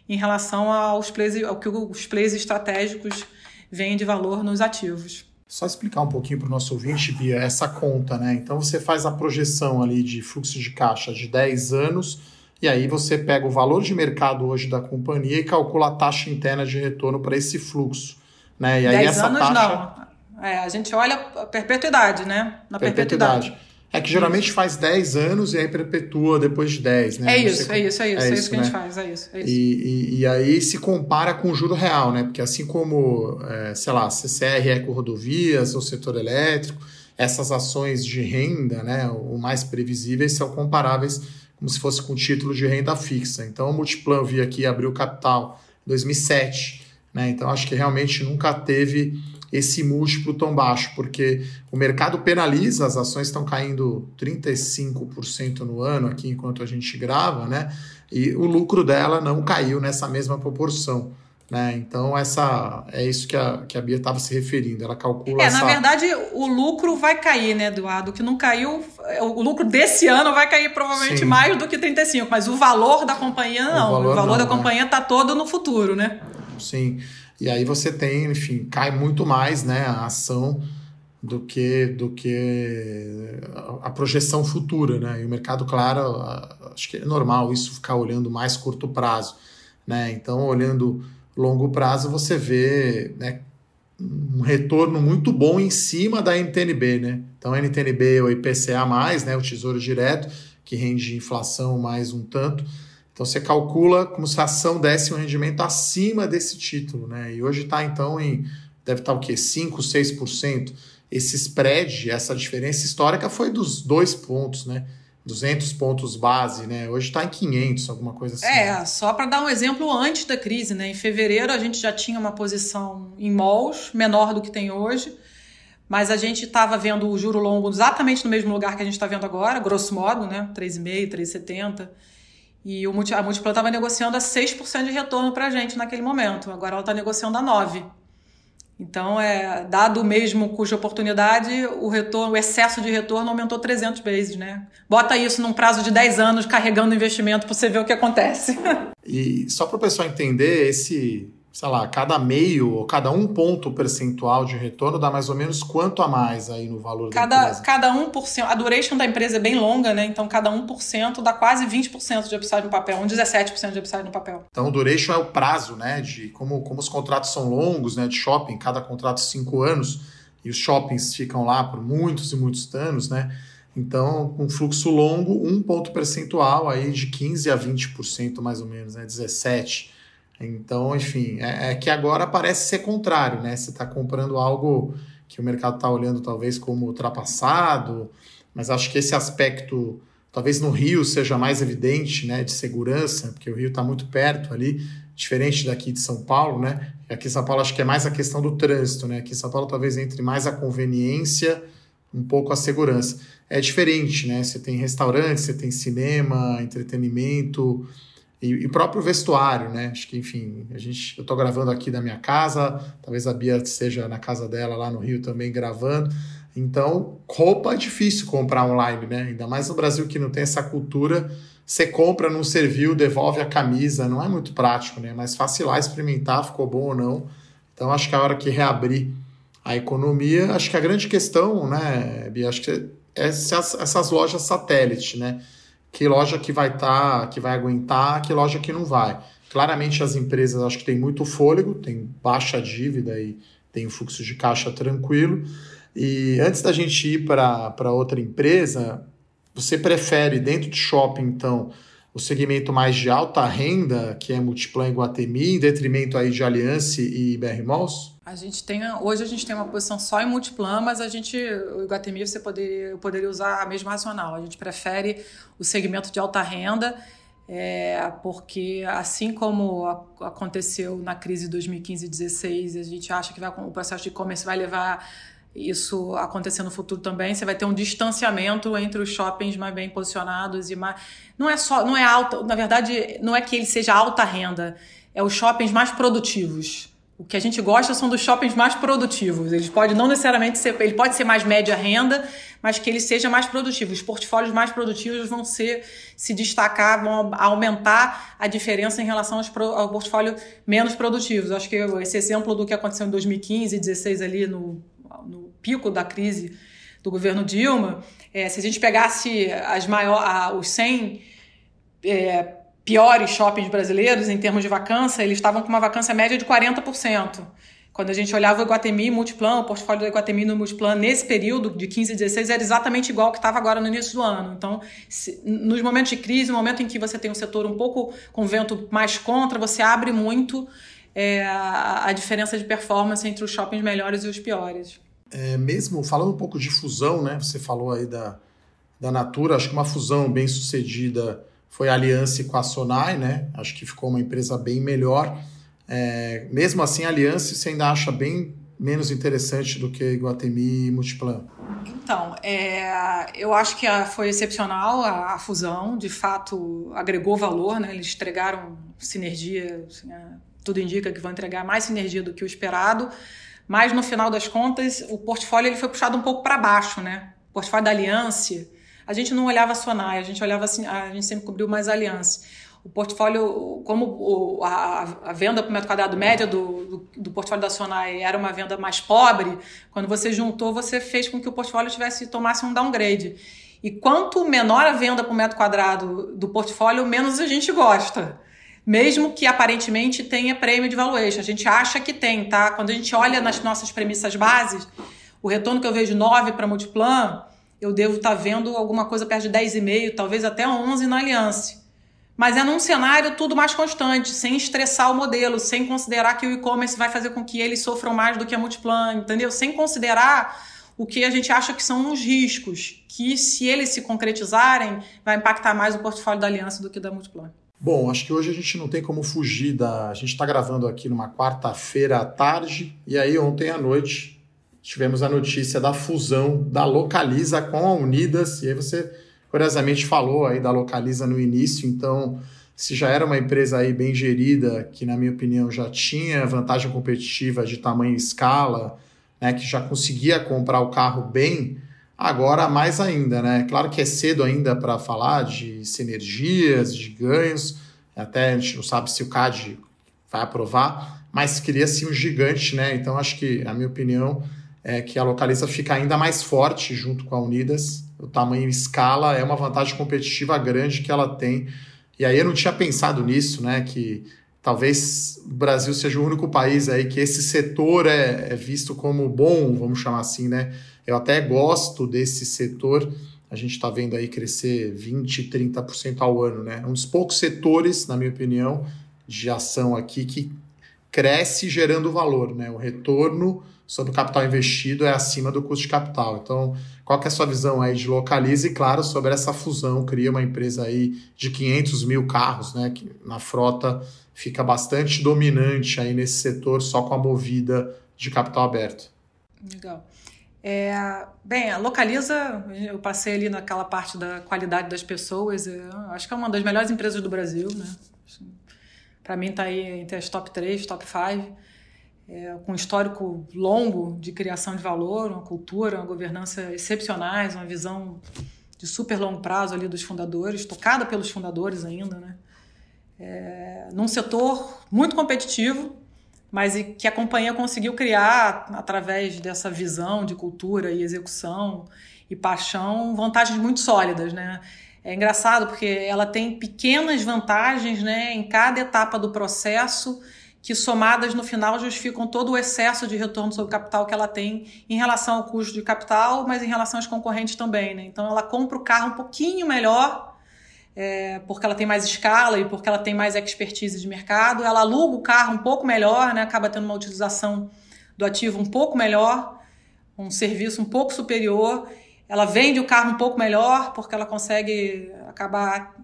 em relação aos plays, ao que os plays estratégicos veem de valor nos ativos. Só explicar um pouquinho para o nosso ouvinte, Bia, essa conta, né? Então você faz a projeção ali de fluxo de caixa de 10 anos, e aí você pega o valor de mercado hoje da companhia e calcula a taxa interna de retorno para esse fluxo. Né? E aí 10 essa anos taxa... não. É, a gente olha a perpetuidade, né? Na perpetuidade. perpetuidade. É que geralmente faz 10 anos e aí perpetua depois de 10, né? É isso, é isso, é isso, é, é isso, que né? a gente faz, é isso. É isso. E, e, e, aí se compara com o juro real, né? Porque assim como, é, sei lá, CCR é com rodovias, ou setor elétrico, essas ações de renda, né, o mais previsíveis, são comparáveis como se fosse com título de renda fixa. Então, o Multiplan vi aqui abriu capital em 2007, né? Então, acho que realmente nunca teve esse múltiplo tão baixo, porque o mercado penaliza, as ações estão caindo 35% no ano aqui enquanto a gente grava, né? E o lucro dela não caiu nessa mesma proporção. Né? Então, essa é isso que a, que a Bia estava se referindo. Ela calcula. É, essa... na verdade, o lucro vai cair, né, Eduardo? O que não caiu, o lucro desse ano vai cair provavelmente Sim. mais do que 35, mas o valor da companhia não. O valor, o valor não, da né? companhia está todo no futuro, né? Sim. E aí você tem, enfim, cai muito mais né, a ação do que do que a projeção futura, né? E o mercado, claro, acho que é normal isso ficar olhando mais curto prazo, né? Então, olhando longo prazo, você vê, né, um retorno muito bom em cima da NTNB, né? Então, a NTNB o IPCA né, o Tesouro Direto, que rende inflação mais um tanto, então você calcula como se a ação desse um rendimento acima desse título, né? E hoje está então em deve estar tá, o quê? 5, 6%. Esse spread, essa diferença histórica foi dos dois pontos, né? 200 pontos base, né? Hoje está em 500, alguma coisa assim. É, só para dar um exemplo antes da crise, né? Em fevereiro a gente já tinha uma posição em malls menor do que tem hoje, mas a gente estava vendo o juro longo exatamente no mesmo lugar que a gente está vendo agora, grosso modo, né? 3,5, 3,70. E o, a Multiplan estava negociando a 6% de retorno para a gente naquele momento. Agora ela está negociando a 9%. Então, é, dado o mesmo custo de oportunidade, o retorno, o excesso de retorno aumentou 300 vezes, né? Bota isso num prazo de 10 anos carregando investimento para você ver o que acontece. E só para o pessoal entender, esse sei lá, cada meio ou cada um ponto percentual de retorno dá mais ou menos quanto a mais aí no valor cada, da empresa? Cada 1%, a duration da empresa é bem longa, né? Então cada 1% dá quase 20% de upside no papel, um 17% de upside no papel. Então o duration é o prazo, né? De como, como os contratos são longos, né? De shopping, cada contrato 5 anos. e os shoppings ficam lá por muitos e muitos anos, né? Então, um fluxo longo, um ponto percentual aí de 15 a 20% mais ou menos, né? 17. Então, enfim, é, é que agora parece ser contrário, né? Você está comprando algo que o mercado está olhando talvez como ultrapassado, mas acho que esse aspecto, talvez no Rio seja mais evidente, né, de segurança, porque o Rio está muito perto ali, diferente daqui de São Paulo, né? Aqui em São Paulo acho que é mais a questão do trânsito, né? Aqui em São Paulo talvez entre mais a conveniência, um pouco a segurança. É diferente, né? Você tem restaurante, você tem cinema, entretenimento e, e próprio vestuário, né? Acho que, enfim, a gente, eu estou gravando aqui da minha casa, talvez a Bia seja na casa dela lá no Rio também gravando. Então, roupa é difícil comprar online, né? Ainda mais no Brasil que não tem essa cultura. Você compra, não serviu, devolve a camisa. Não é muito prático, né? Mas fácil lá experimentar, ficou bom ou não. Então, acho que a hora que reabrir a economia, acho que a grande questão, né, Bia, acho que é essas, essas lojas satélite, né? Que loja que vai estar, tá, que vai aguentar, que loja que não vai. Claramente as empresas acho que tem muito fôlego, tem baixa dívida e tem um fluxo de caixa tranquilo. E antes da gente ir para outra empresa, você prefere dentro de shopping, então, o segmento mais de alta renda, que é Multiplan e Guatemi, em detrimento aí de Aliança e BR Malls? A gente tem, hoje a gente tem uma posição só em Multiplan, mas a gente, o Iguatemi você poderia, poderia usar a mesma racional. A gente prefere o segmento de alta renda, é, porque assim como aconteceu na crise de 2015 e 2016, a gente acha que vai, o processo de e-commerce vai levar isso acontecer no futuro também, você vai ter um distanciamento entre os shoppings mais bem posicionados e mais. Não é só. Não é alta. Na verdade, não é que ele seja alta renda, é os shoppings mais produtivos. O que a gente gosta são dos shoppings mais produtivos. Eles podem não necessariamente ser, ele pode ser mais média renda, mas que ele seja mais produtivo. Os portfólios mais produtivos vão ser se destacar, vão aumentar a diferença em relação aos, ao portfólio menos produtivos. Acho que esse exemplo do que aconteceu em 2015 e 2016 ali no pico da crise do governo Dilma, é, se a gente pegasse as maior, a, os 100 é, piores shoppings brasileiros em termos de vacância, eles estavam com uma vacância média de 40%. Quando a gente olhava o Iguatemi Multiplan, o portfólio do Iguatemi no Multiplan, nesse período de 15 e 16, era exatamente igual que estava agora no início do ano. Então, se, nos momentos de crise, no momento em que você tem um setor um pouco com vento mais contra, você abre muito é, a, a diferença de performance entre os shoppings melhores e os piores. É, mesmo falando um pouco de fusão, né? Você falou aí da, da Natura, acho que uma fusão bem sucedida foi a aliança com a Sonai, né? Acho que ficou uma empresa bem melhor. É, mesmo assim, a aliança você ainda acha bem menos interessante do que Iguatemi e Multiplan? Então, é, eu acho que a, foi excepcional a, a, fusão, de fato agregou valor, né? Eles entregaram sinergia, assim, é, tudo indica que vão entregar mais sinergia do que o esperado. Mas no final das contas, o portfólio ele foi puxado um pouco para baixo, né? O portfólio da Aliança, a gente não olhava a Sonai, a gente olhava assim, a gente sempre cobriu mais a Aliança. O portfólio, como a, venda por metro quadrado média do, do, do, portfólio da Sonai era uma venda mais pobre, quando você juntou, você fez com que o portfólio tivesse tomasse um downgrade. E quanto menor a venda por metro quadrado do portfólio, menos a gente gosta mesmo que aparentemente tenha prêmio de valuation. A gente acha que tem, tá? Quando a gente olha nas nossas premissas bases, o retorno que eu vejo 9 para Multiplan, eu devo estar tá vendo alguma coisa perto de 10,5, talvez até 11 na Aliança. Mas é num cenário tudo mais constante, sem estressar o modelo, sem considerar que o e-commerce vai fazer com que eles sofram mais do que a Multiplan, entendeu? Sem considerar o que a gente acha que são os riscos, que se eles se concretizarem, vai impactar mais o portfólio da Aliança do que da Multiplan. Bom, acho que hoje a gente não tem como fugir da. A gente está gravando aqui numa quarta-feira à tarde, e aí ontem à noite tivemos a notícia da fusão da Localiza com a Unidas, e aí você curiosamente falou aí da Localiza no início, então se já era uma empresa aí bem gerida, que na minha opinião já tinha vantagem competitiva de tamanho e escala, né, que já conseguia comprar o carro bem, Agora, mais ainda, né? Claro que é cedo ainda para falar de sinergias, de ganhos, até a gente não sabe se o CAD vai aprovar, mas cria-se um gigante, né? Então, acho que, a minha opinião, é que a Localiza fica ainda mais forte junto com a Unidas. O tamanho e escala é uma vantagem competitiva grande que ela tem. E aí eu não tinha pensado nisso, né? Que talvez o Brasil seja o único país aí que esse setor é, é visto como bom, vamos chamar assim, né? Eu até gosto desse setor. A gente está vendo aí crescer 20%, 30% ao ano, né? É um dos poucos setores, na minha opinião, de ação aqui que cresce gerando valor, né? O retorno sobre o capital investido é acima do custo de capital. Então, qual que é a sua visão aí de Localiza e, claro, sobre essa fusão, cria uma empresa aí de 500 mil carros, né? Na frota fica bastante dominante aí nesse setor só com a movida de capital aberto. Legal. É, bem, a Localiza, eu passei ali naquela parte da qualidade das pessoas, acho que é uma das melhores empresas do Brasil, né? Para mim está aí entre as top 3, top 5, é, com um histórico longo de criação de valor, uma cultura, uma governança excepcionais, uma visão de super longo prazo ali dos fundadores, tocada pelos fundadores ainda, né? É, num setor muito competitivo, mas que a companhia conseguiu criar através dessa visão de cultura e execução e paixão vantagens muito sólidas, né? É engraçado porque ela tem pequenas vantagens, né, em cada etapa do processo que somadas no final justificam todo o excesso de retorno sobre capital que ela tem em relação ao custo de capital, mas em relação aos concorrentes também, né? Então ela compra o carro um pouquinho melhor é, porque ela tem mais escala e porque ela tem mais expertise de mercado. Ela aluga o carro um pouco melhor, né? acaba tendo uma utilização do ativo um pouco melhor, um serviço um pouco superior. Ela vende o carro um pouco melhor porque ela consegue acabar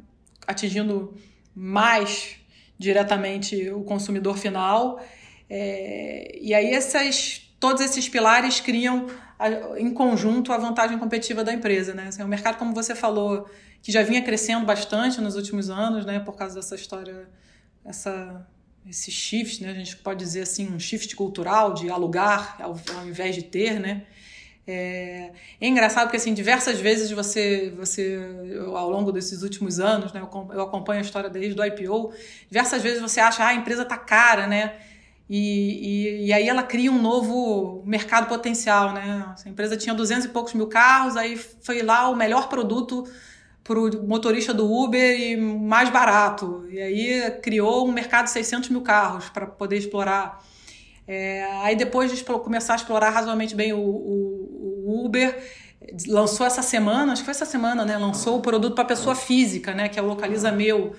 atingindo mais diretamente o consumidor final. É, e aí essas, todos esses pilares criam em conjunto a vantagem competitiva da empresa. Né? Assim, o mercado, como você falou, que já vinha crescendo bastante nos últimos anos, né, por causa dessa história, essa, esse shift, né, a gente pode dizer assim, um shift cultural de alugar ao, ao invés de ter, né, é, é, engraçado porque assim diversas vezes você você ao longo desses últimos anos né eu, acompanho a história desde do IPO diversas vezes você acha ah, a empresa tá cara né e, e, e, aí ela cria um novo mercado potencial né a empresa tinha 200 e poucos mil carros aí foi lá o melhor produto para o motorista do Uber e mais barato. E aí criou um mercado de 600 mil carros para poder explorar. É, aí depois de começar a explorar razoavelmente bem o, o, o, Uber, lançou essa semana, acho que foi essa semana, né? Lançou o produto para pessoa física, né? Que é o Localiza Meu,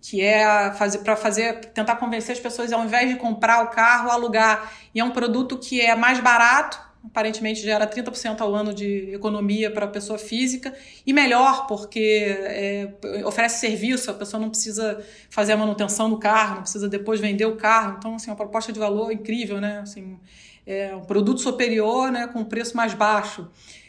que é fazer para fazer tentar convencer as pessoas ao invés de comprar o carro, alugar. E é um produto que é mais barato aparentemente gera 30% ao ano de economia para a pessoa física, e melhor, porque é, oferece serviço, a pessoa não precisa fazer a manutenção do carro, não precisa depois vender o carro. Então, assim, uma proposta de valor incrível, né? Assim, é um produto superior né, com preço mais baixo.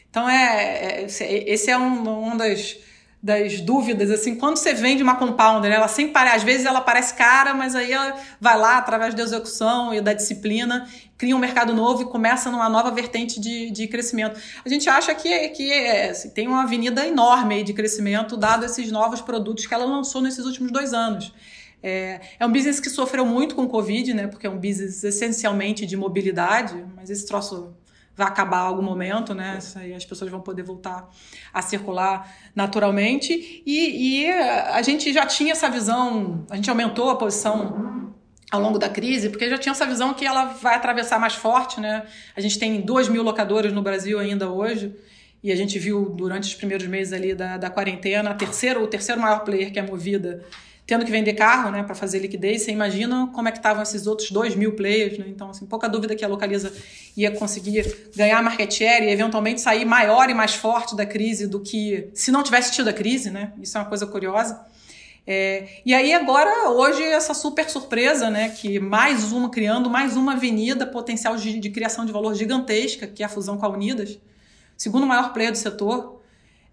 Então, é, é esse é um, uma das das dúvidas, assim, quando você vende uma compounder, ela sempre parece, às vezes ela parece cara, mas aí ela vai lá, através da execução e da disciplina, cria um mercado novo e começa numa nova vertente de, de crescimento. A gente acha que, que é, assim, tem uma avenida enorme de crescimento, dado esses novos produtos que ela lançou nesses últimos dois anos. É, é um business que sofreu muito com o Covid, né? Porque é um business essencialmente de mobilidade, mas esse troço vai acabar algum momento, né? Aí as pessoas vão poder voltar a circular naturalmente. E, e, a gente já tinha essa visão, a gente aumentou a posição ao longo da crise, porque já tinha essa visão que ela vai atravessar mais forte, né? A gente tem 2 mil locadoras no Brasil ainda hoje. E a gente viu durante os primeiros meses ali da, da quarentena, a terceira, o terceiro maior player que é movida tendo que vender carro né, para fazer liquidez, você imagina como é que estavam esses outros 2 mil players, né? Então, assim, pouca dúvida que a Localiza ia conseguir ganhar market share e eventualmente sair maior e mais forte da crise do que se não tivesse tido a crise, né? Isso é uma coisa curiosa. É, e aí agora, hoje, essa super surpresa, né? Que mais uma, criando mais uma avenida potencial de, de criação de valor gigantesca, que é a fusão com a Unidas, segundo maior player do setor,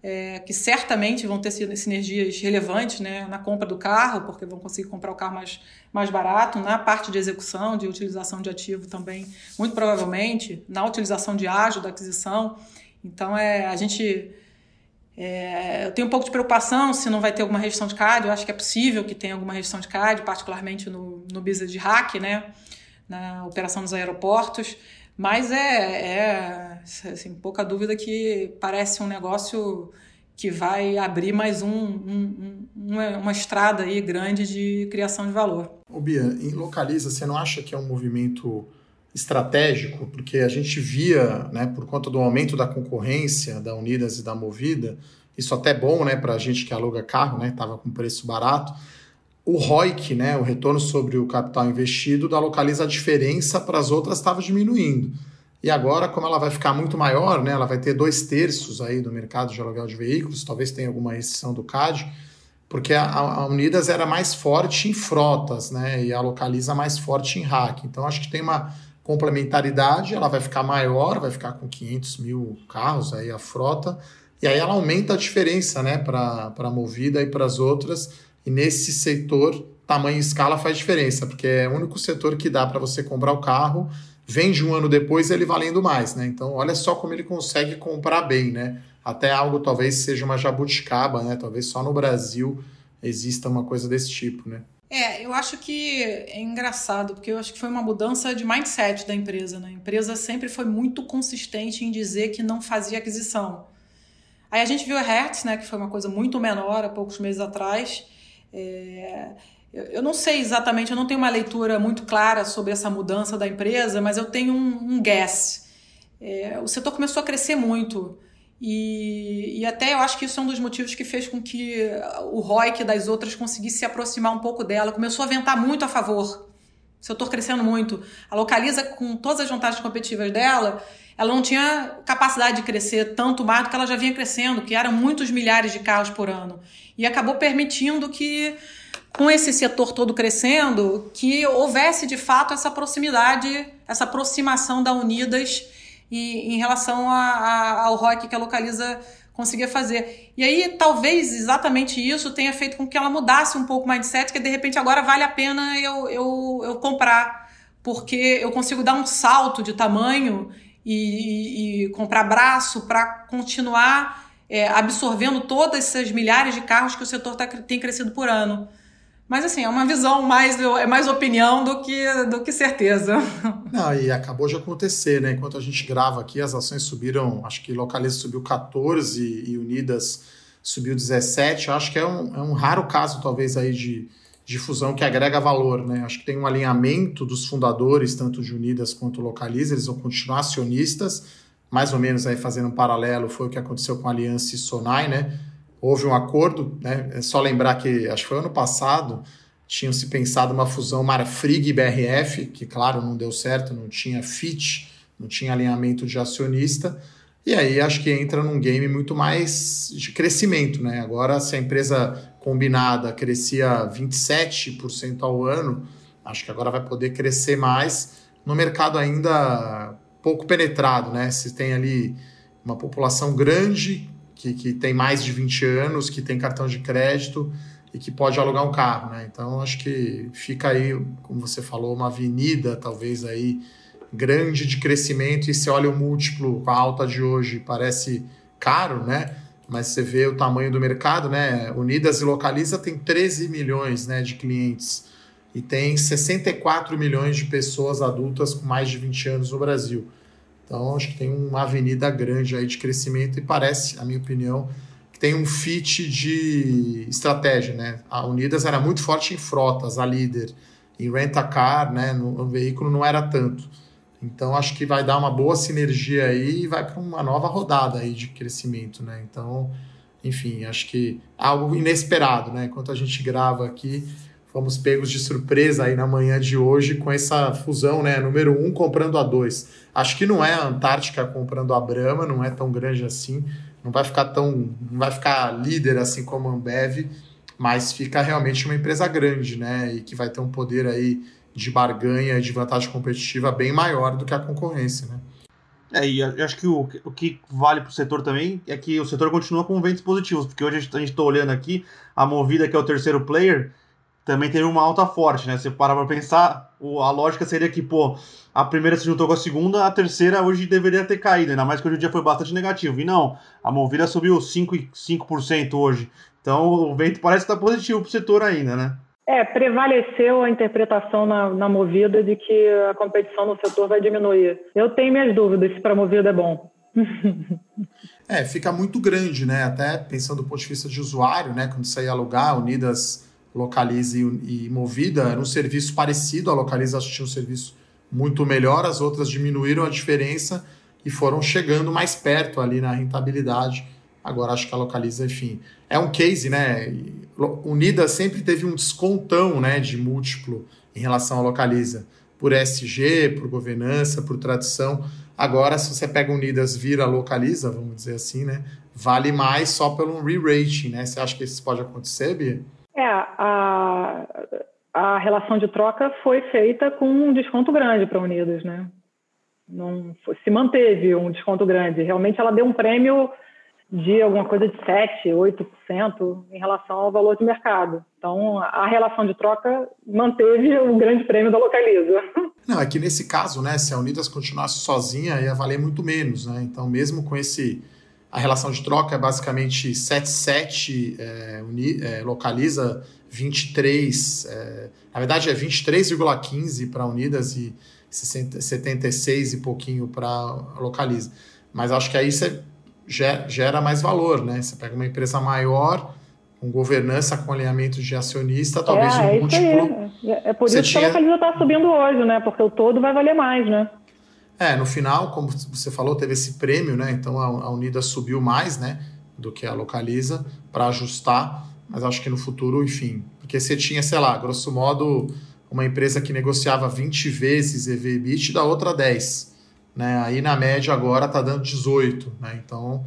é, que certamente vão ter sinergias relevantes né, na compra do carro, porque vão conseguir comprar o carro mais, mais barato, na parte de execução, de utilização de ativo também, muito provavelmente, na utilização de ágil da aquisição. Então, é, a gente. É, eu tenho um pouco de preocupação se não vai ter alguma restrição de CAD. Eu acho que é possível que tenha alguma restrição de CAD, particularmente no, no business de hack, né, na operação dos aeroportos. Mas é, é assim, pouca dúvida que parece um negócio que vai abrir mais um, um, um, uma, uma estrada aí grande de criação de valor. o Bia, em Localiza, você não acha que é um movimento estratégico? Porque a gente via, né, por conta do aumento da concorrência da Unidas e da Movida, isso até é bom, né, para a gente que aluga carro, né, estava com preço barato. O ROIC, né, o retorno sobre o capital investido, da Localiza a diferença para as outras estava diminuindo. E agora, como ela vai ficar muito maior, né, ela vai ter dois terços aí do mercado de aluguel de veículos, talvez tenha alguma restrição do CAD, porque a, a, Unidas era mais forte em frotas, né, e a Localiza mais forte em hack. Então, acho que tem uma complementaridade, ela vai ficar maior, vai ficar com 500 mil carros aí a frota, e aí ela aumenta a diferença, né, para a Movida e para as outras, e nesse setor, tamanho e escala faz diferença, porque é o único setor que dá para você comprar o carro vende um ano depois ele valendo mais, né? Então, olha só como ele consegue comprar bem, né? Até algo talvez seja uma jabuticaba, né? Talvez só no Brasil exista uma coisa desse tipo, né? É, eu acho que é engraçado, porque eu acho que foi uma mudança de mindset da empresa, né? A empresa sempre foi muito consistente em dizer que não fazia aquisição. Aí a gente viu a Hertz, né, que foi uma coisa muito menor há poucos meses atrás. É, eu não sei exatamente, eu não tenho uma leitura muito clara sobre essa mudança da empresa, mas eu tenho um, um guess. É, o setor começou a crescer muito. E, e até eu acho que isso é um dos motivos que fez com que o ROIC das outras conseguisse se aproximar um pouco dela. Começou a ventar muito a favor. O setor crescendo muito. A Localiza, com todas as vantagens competitivas dela, ela não tinha capacidade de crescer tanto mais do que ela já vinha crescendo, que eram muitos milhares de carros por ano. E acabou permitindo que com esse setor todo crescendo, que houvesse de fato essa proximidade, essa aproximação da Unidas e, em relação a, a, ao ROIC que a Localiza conseguia fazer. E aí, talvez exatamente isso tenha feito com que ela mudasse um pouco o mindset, que de repente agora vale a pena eu, eu, eu comprar, porque eu consigo dar um salto de tamanho e, e comprar braço para continuar é, absorvendo todas essas milhares de carros que o setor tá, tem crescido por ano. Mas assim, é uma visão mais, é mais opinião do que, do que certeza. Não, e acabou de acontecer, né? Enquanto a gente grava aqui, as ações subiram, acho que Localiza subiu 14 e Unidas subiu 17. Acho que é um, é um raro caso, talvez, aí de, de fusão que agrega valor, né? Acho que tem um alinhamento dos fundadores, tanto de Unidas quanto Localiza, eles vão continuar acionistas, mais ou menos aí fazendo um paralelo, foi o que aconteceu com a Aliança e Sonai, né? Houve um acordo, né? É só lembrar que acho que foi ano passado tinham se pensado uma fusão Marfrig e BRF, que claro não deu certo, não tinha fit, não tinha alinhamento de acionista. E aí acho que entra num game muito mais de crescimento, né? Agora se a empresa combinada crescia 27% ao ano, acho que agora vai poder crescer mais no mercado ainda pouco penetrado, né? Se tem ali uma população grande que, que tem mais de 20 anos, que tem cartão de crédito e que pode alugar um carro, né? Então acho que fica aí, como você falou, uma avenida talvez aí grande de crescimento e se olha o múltiplo com a alta de hoje parece caro, né? Mas você vê o tamanho do mercado, né? Unidas e Localiza tem 13 milhões, né, de clientes e tem 64 milhões de pessoas adultas com mais de 20 anos no Brasil. Então, acho que tem uma avenida grande aí de crescimento e parece, na minha opinião, que tem um fit de estratégia, né? A Unidas era muito forte em frotas, a líder, em rent-a-car, né? No, no, veículo não era tanto. Então, acho que vai dar uma boa sinergia aí e vai para uma nova rodada aí de crescimento, né? Então, enfim, acho que algo inesperado, né? Enquanto a gente grava aqui, fomos pegos de surpresa aí na manhã de hoje com essa fusão, né? Número um comprando a dois. Acho que não é a Antártica comprando a Brahma, não é tão grande assim, não vai ficar tão, não vai ficar líder assim como a Ambev, mas fica realmente uma empresa grande, né? E que vai ter um poder aí de barganha, de vantagem competitiva bem maior do que a concorrência, né? É, e acho que o, o que vale para o setor também é que o setor continua com ventos positivos, porque hoje a gente está olhando aqui, a Movida, que é o terceiro player, também teve uma alta forte, né? Você parar para pensar, a lógica seria que, pô, a primeira se juntou com a segunda, a terceira hoje deveria ter caído, ainda mais que hoje o dia foi bastante negativo. E não, a Movida subiu 5%, 5% hoje. Então o vento parece estar positivo para o setor ainda, né? É, prevaleceu a interpretação na, na Movida de que a competição no setor vai diminuir. Eu tenho minhas dúvidas se para a Movida é bom. é, fica muito grande, né? Até pensando do ponto de vista de usuário, né? Quando você ia alugar, Unidas Localiza e, e Movida, era um serviço parecido, a Localiza acho que tinha um serviço muito melhor, as outras diminuíram a diferença e foram chegando mais perto ali na rentabilidade. Agora acho que a Localiza, enfim, é um case, né? Unida sempre teve um descontão, né, de múltiplo em relação à Localiza, por SG, por governança, por tradição. Agora, se você pega Unidas vira Localiza, vamos dizer assim, né, vale mais só pelo re-rating, né? Você acha que isso pode acontecer, Bia? É, a, a relação de troca foi feita com um desconto grande para Unidas, né? Não se manteve um desconto grande. Realmente ela deu um prêmio de alguma coisa de 7, 8% em relação ao valor de mercado. Então, a relação de troca manteve o grande prêmio da Localiza. Não, é que nesse caso, né, se a Unidas continuasse sozinha, ia valer muito menos, né? Então, mesmo com esse... A relação de troca é basicamente 7,7 é, é, localiza 23... É, na verdade, é 23,15 para Unidas e 76 e pouquinho para localiza. Mas acho que aí você gera mais valor, né? Você pega uma empresa maior, com governança, com alinhamento de acionista, talvez é, um é múltiplo. É, é por isso tinha... que a localiza está subindo hoje, né? Porque o todo vai valer mais, né? É, no final, como você falou, teve esse prêmio, né? Então a Unida subiu mais, né? Do que a localiza para ajustar, mas acho que no futuro, enfim, porque você tinha, sei lá, grosso modo, uma empresa que negociava 20 vezes EV/EBIT da outra 10. Né? Aí na média agora está dando 18. Né? Então,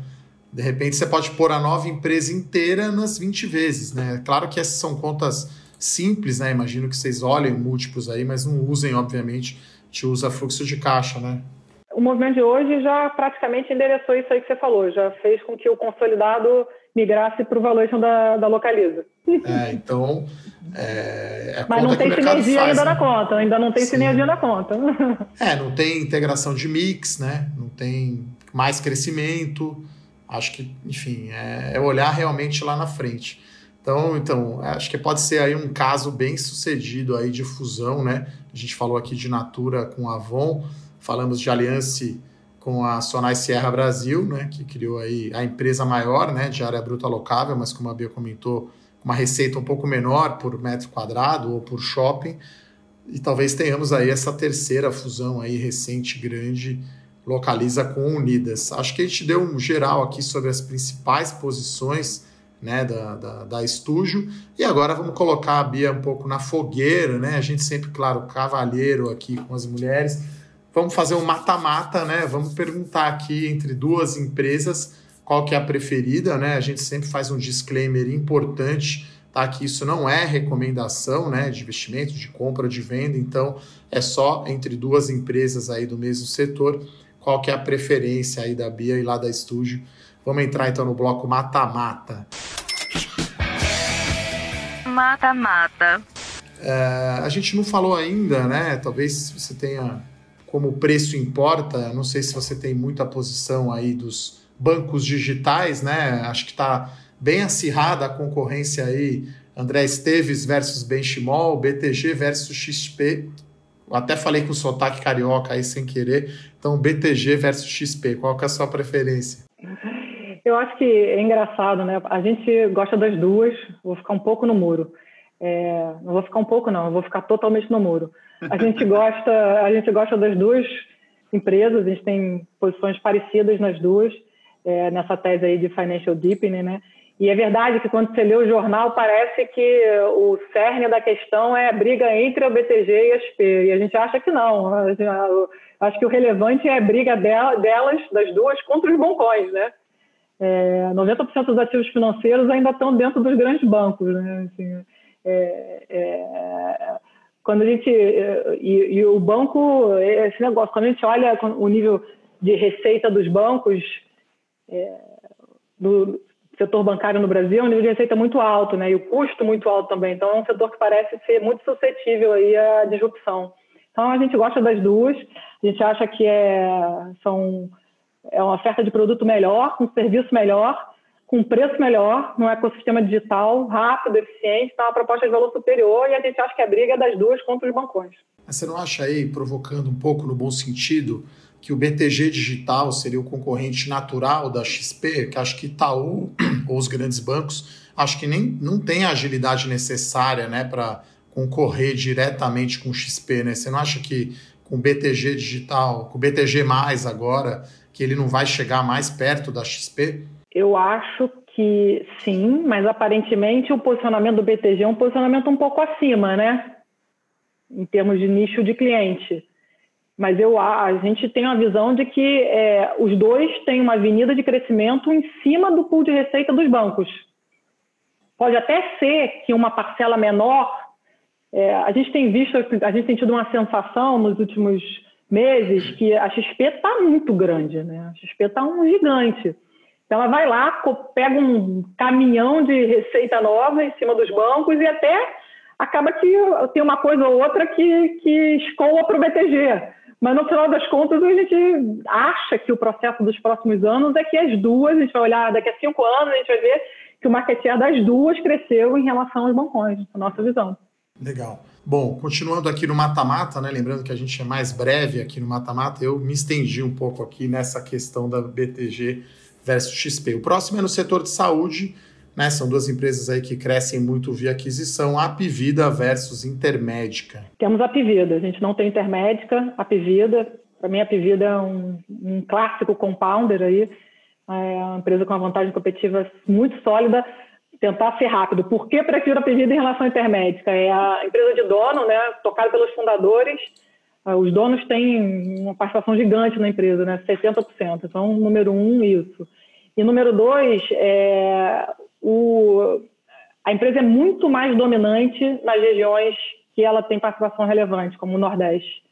de repente, você pode pôr a nova empresa inteira nas 20 vezes. Né? Claro que essas são contas simples, né? Imagino que vocês olhem múltiplos aí, mas não usem, obviamente, te usa fluxo de caixa, né? O movimento de hoje já praticamente endereçou isso aí que você falou, já fez com que o consolidado migrasse para o valuation da, da Localiza. É, então. É, é Mas não tem sinergia faz, ainda né? na conta, ainda não tem Sim. sinergia na conta. É, não tem integração de mix, né? Não tem mais crescimento. Acho que, enfim, é, é olhar realmente lá na frente. Então, então, acho que pode ser aí um caso bem sucedido aí de fusão, né? A gente falou aqui de Natura com Avon, falamos de aliança com a Sonai Sierra Brasil, né, que criou aí a empresa maior, né, de área bruta locável, mas como a Bia comentou, uma receita um pouco menor por metro quadrado ou por shopping. E talvez tenhamos aí essa terceira fusão aí recente, grande, localiza com Unidas. Acho que a gente deu um geral aqui sobre as principais posições né, da, da, da Estúdio. E agora vamos colocar a Bia um pouco na fogueira, né? A gente sempre, claro, cavalheiro aqui com as mulheres vamos fazer um mata-mata, né? Vamos perguntar aqui entre duas empresas qual que é a preferida, né? A gente sempre faz um disclaimer importante, tá? Que isso não é recomendação, né? De investimento, de compra, de venda. Então, é só entre duas empresas aí do mesmo setor. Qual que é a preferência aí da Bia e lá da Estúdio? Vamos entrar então no bloco mata-mata. Mata-mata. É, a gente não falou ainda, né? Talvez você tenha como o preço importa, não sei se você tem muita posição aí dos bancos digitais, né? Acho que está bem acirrada a concorrência aí, André Esteves versus Benchimol, BTG versus XP. Até falei com sotaque carioca aí sem querer. Então, BTG versus XP, qual que é a sua preferência? Eu acho que é engraçado, né? A gente gosta das duas, vou ficar um pouco no muro. É, não vou ficar um pouco, não, vou ficar totalmente no muro. A gente gosta, a gente gosta das duas empresas, a gente tem posições parecidas nas duas, é, nessa tese aí de financial deepening, né? E é verdade que quando você lê o jornal parece que o cerne da questão é a briga entre a BTG e a SP, e a gente acha que não. Acho que o relevante é a briga delas, das duas, contra os bancões, né? É, 90% dos ativos financeiros ainda estão dentro dos grandes bancos, né? Assim, é, é, quando a gente e, e, o banco esse negócio quando a gente olha o nível de receita dos bancos é, do setor bancário no Brasil é um nível de receita muito alto, né? E o custo muito alto também. Então é um setor que parece ser muito suscetível aí à disrupção. Então a gente gosta das duas. A gente acha que é são é uma oferta de produto melhor, um serviço melhor com preço melhor, num ecossistema digital rápido, eficiente, então uma proposta de valor superior e a gente acha que a briga é das duas contra os bancões. Você não acha aí, provocando um pouco no bom sentido, que o BTG Digital seria o concorrente natural da XP, que acho que Itaú ou os grandes bancos, acho que nem não tem a agilidade necessária né, para concorrer diretamente com o XP. Né? Você não acha que com o BTG Digital, com o BTG Mais agora, que ele não vai chegar mais perto da XP? Eu acho que sim, mas aparentemente o posicionamento do BTG é um posicionamento um pouco acima, né? Em termos de nicho de cliente. Mas eu, a gente tem a visão de que é, os dois têm uma avenida de crescimento em cima do pool de receita dos bancos. Pode até ser que uma parcela menor é, a gente tem visto, a gente tem tido uma sensação nos últimos meses que a XP está muito grande, né? A XP está um gigante. Então ela vai lá, pega um caminhão de receita nova em cima dos bancos e até acaba que tem uma coisa ou outra que, que escoa para o BTG. Mas no final das contas, a gente acha que o processo dos próximos anos é que as duas, a gente vai olhar daqui a cinco anos, a gente vai ver que o market share das duas cresceu em relação aos bancões, nossa visão. Legal. Bom, continuando aqui no mata-mata, né? Lembrando que a gente é mais breve aqui no mata-mata, eu me estendi um pouco aqui nessa questão da BTG versus XP. O próximo é no setor de saúde, né? São duas empresas aí que crescem muito via aquisição, Apivida versus Intermédica. Temos a Apivida, a gente não tem Intermédica, Apivida, para mim a Apivida é um, um clássico compounder aí, é uma empresa com uma vantagem competitiva muito sólida, tentar ser rápido. Por que prefiro a pedida em relação à intermédica? É a empresa de dono, né, tocada pelos fundadores. Ah, os donos têm uma participação gigante na empresa, né, 70%. Então, número um, isso. E número dois, é, o, a empresa é muito mais dominante nas regiões que ela tem participação relevante, como o Nordeste.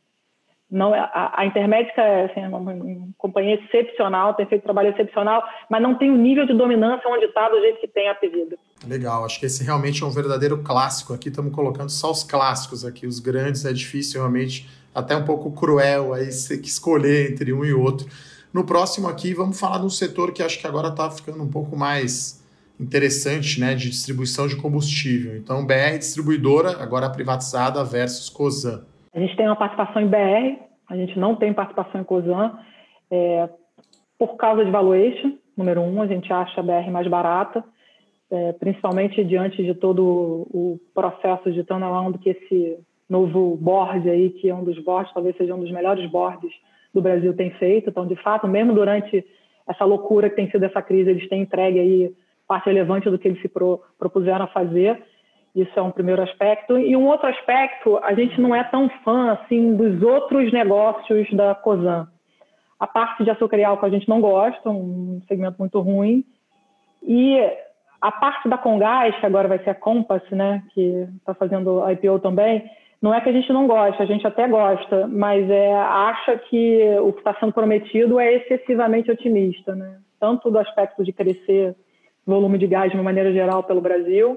Não, a, a Intermédica é assim, uma, uma, companhia excepcional, tem feito trabalho excepcional, mas não tem o nível de dominância onde está do jeito que tem a Pevida. Legal, acho que esse realmente é um verdadeiro clássico. Aqui estamos colocando só os clássicos aqui, os grandes é difícil realmente, até um pouco cruel aí que escolher entre um e outro. No próximo aqui vamos falar de um setor que acho que agora está ficando um pouco mais interessante, né, de distribuição de combustível. Então, BR distribuidora, agora privatizada versus Cosan. A gente tem uma participação em BR, a gente não tem participação em COSAN, é, por causa de valuation, número um, a gente acha a BR mais barata, é, principalmente diante de todo o processo de turnaround que esse novo board aí, que é um dos boards, talvez seja um dos melhores boards do Brasil, tem feito. Então, de fato, mesmo durante essa loucura que tem sido essa crise, eles têm entregue aí parte relevante do que eles se pro, propuseram a fazer. Isso é um primeiro aspecto. E um outro aspecto, a gente não é tão fã assim dos outros negócios da COSAN. A parte de açúcar e álcool a gente não gosta, um segmento muito ruim. E a parte da Congás, que agora vai ser a Compass, né, que está fazendo IPO também, não é que a gente não gosta, a gente até gosta, mas é, acha que o que está sendo prometido é excessivamente otimista, né? Tanto do aspecto de crescer volume de gás de uma maneira geral pelo Brasil,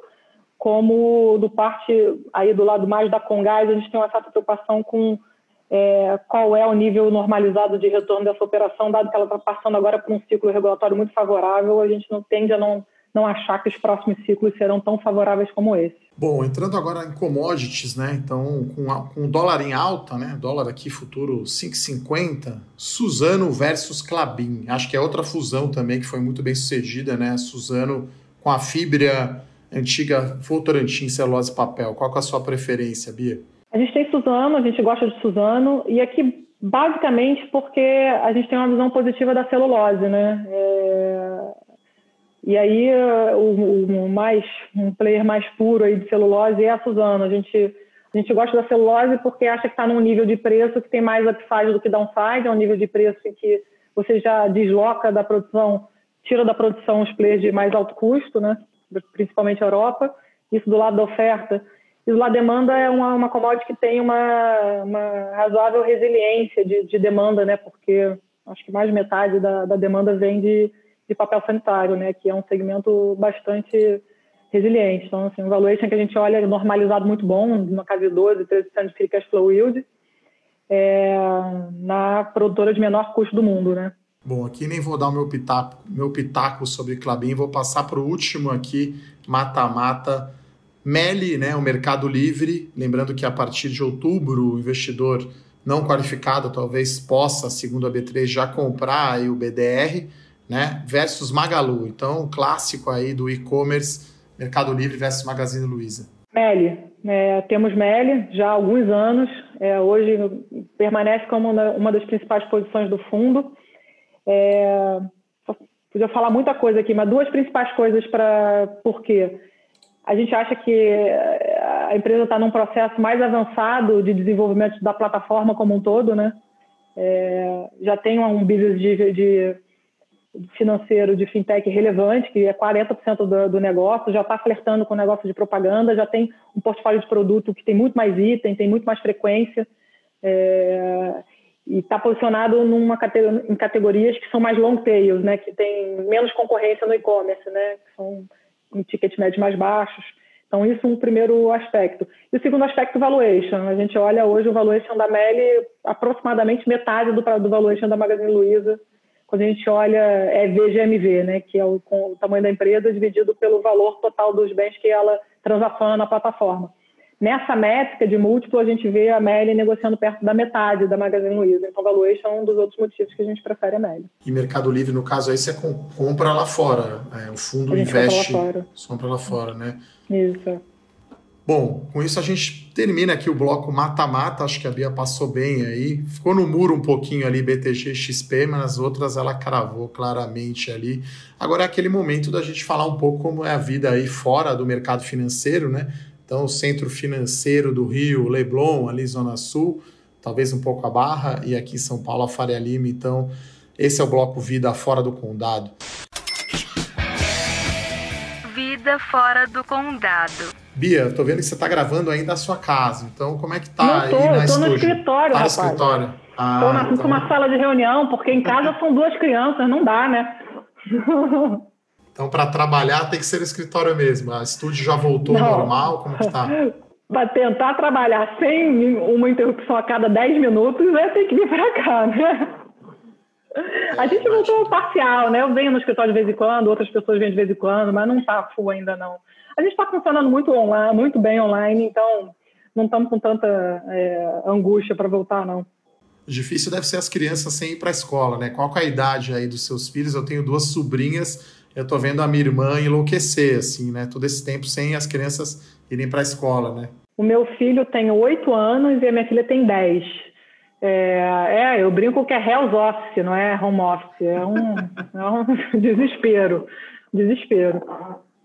como do parte aí do lado mais da Congás, a gente tem uma certa preocupação com é, qual é o nível normalizado de retorno dessa operação, dado que ela está passando agora por um ciclo regulatório muito favorável, a gente não tende a não, não achar que os próximos ciclos serão tão favoráveis como esse. Bom, entrando agora em commodities, né? Então, com, a, com o dólar em alta, né? Dólar aqui futuro 5,50, Suzano versus Clabin. Acho que é outra fusão também que foi muito bem sucedida, né? Suzano com a fibra antiga Votorantim celulose papel. Qual é a sua preferência, Bia? A gente tem Suzano, a gente gosta de Suzano, e aqui basicamente porque a gente tem uma visão positiva da celulose, né? É... E aí o, o, mais um player mais puro aí de celulose é a Suzano. A gente a gente gosta da celulose porque acha que está num nível de preço que tem mais upside do que downside, é um nível de preço em que você já desloca da produção, tira da produção os players de mais alto custo, né? principalmente a Europa, isso do lado da oferta. E do lado da demanda é uma, uma commodity que tem uma, uma razoável resiliência de, de, demanda, né? Porque acho que mais de metade da, da demanda vem de, de papel sanitário, né? Que é um segmento bastante resiliente. Então, assim, um valuation que a gente olha normalizado muito bom, na casa de 12, 13% de free cash flow yield, é, na produtora de menor custo do mundo, né? Bom, aqui nem vou dar o meu pitaco, meu pitaco sobre Clabin, vou passar para o último aqui, mata-mata. Meli, né, o Mercado Livre, lembrando que a partir de outubro o investidor não qualificado talvez possa, segundo a B3, já comprar o BDR, né? Versus Magalu. Então, clássico aí do e-commerce, Mercado Livre versus Magazine Luiza. Meli, é, temos Meli já há alguns anos. É, hoje permanece como uma, das principais posições do fundo. É, podia falar muita coisa aqui, mas duas principais coisas para por quê? A gente acha que a empresa está num processo mais avançado de desenvolvimento da plataforma como um todo, né? É, já tem um business de, de, financeiro de fintech relevante, que é 40% do, do negócio, já está flertando com o negócio de propaganda, já tem um portfólio de produto que tem muito mais item, tem muito mais frequência, é, e está posicionado numa em categorias que são mais long tails, né? Que tem menos concorrência no e-commerce, né? Que são em ticket médio mais baixos. Então, isso é um primeiro aspecto. E o segundo aspecto, valuation. A gente olha hoje o valuation da Meli, aproximadamente metade do, do valuation da Magazine Luiza, quando a gente olha é VGMV, né, que é o, o tamanho da empresa dividido pelo valor total dos bens que ela transaciona na plataforma. Nessa métrica de múltiplo, a gente vê a Meli negociando perto da metade da Magazine Luiza. Então, valuation é um dos outros motivos que a gente prefere a Meli. E Mercado Livre, no caso aí, você compra lá fora. É, o fundo investe. Compra lá fora. compra lá fora, né? Isso. Bom, com isso a gente termina aqui o bloco mata-mata. Acho que a Bia passou bem aí. Ficou no muro um pouquinho ali, BTG XP, mas as outras ela cravou claramente ali. Agora é aquele momento da gente falar um pouco como é a vida aí fora do mercado financeiro, né? Então, o centro financeiro do Rio, Leblon, ali Zona Sul, talvez um pouco a Barra, e aqui em São Paulo, a Faria Lima. Então, esse é o bloco Vida Fora do Condado. Vida Fora do Condado. Bia, tô vendo que você está gravando aí da sua casa. Então, como é que tá Não aí tô, na eu tô estúdio? no escritório, ah, rapaz. escritório. Ah, tô na, então... uma sala de reunião, porque em casa são duas crianças, não dá, né? Então, para trabalhar tem que ser no escritório mesmo. A estúdio já voltou ao normal? Como que tá? para tentar trabalhar sem uma interrupção a cada 10 minutos, vai ter que vir para cá, né? É, a gente voltou parcial, né? Eu venho no escritório de vez em quando, outras pessoas vêm de vez em quando, mas não está full ainda não. A gente está funcionando muito online, muito bem online, então não estamos com tanta é, angústia para voltar, não. Difícil deve ser as crianças sem ir para a escola, né? Qual é a idade aí dos seus filhos? Eu tenho duas sobrinhas eu tô vendo a minha irmã enlouquecer, assim, né? Todo esse tempo sem as crianças irem para a escola, né? O meu filho tem oito anos e a minha filha tem dez. É, é, eu brinco que é Hell's Office, não é home office. É um, é um desespero, desespero.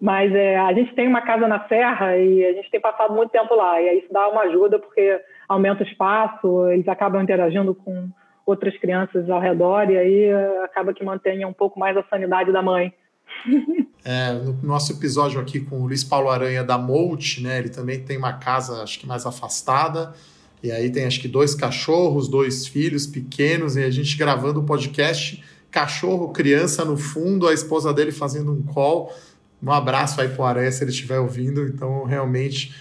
Mas é, a gente tem uma casa na serra e a gente tem passado muito tempo lá. E isso dá uma ajuda porque aumenta o espaço, eles acabam interagindo com outras crianças ao redor e aí acaba que mantém um pouco mais a sanidade da mãe. É, no nosso episódio aqui com o Luiz Paulo Aranha da Molt, né? Ele também tem uma casa, acho que mais afastada. E aí tem acho que dois cachorros, dois filhos pequenos, e a gente gravando o podcast, cachorro, criança no fundo, a esposa dele fazendo um call. Um abraço aí pro Aranha se ele estiver ouvindo. Então, realmente,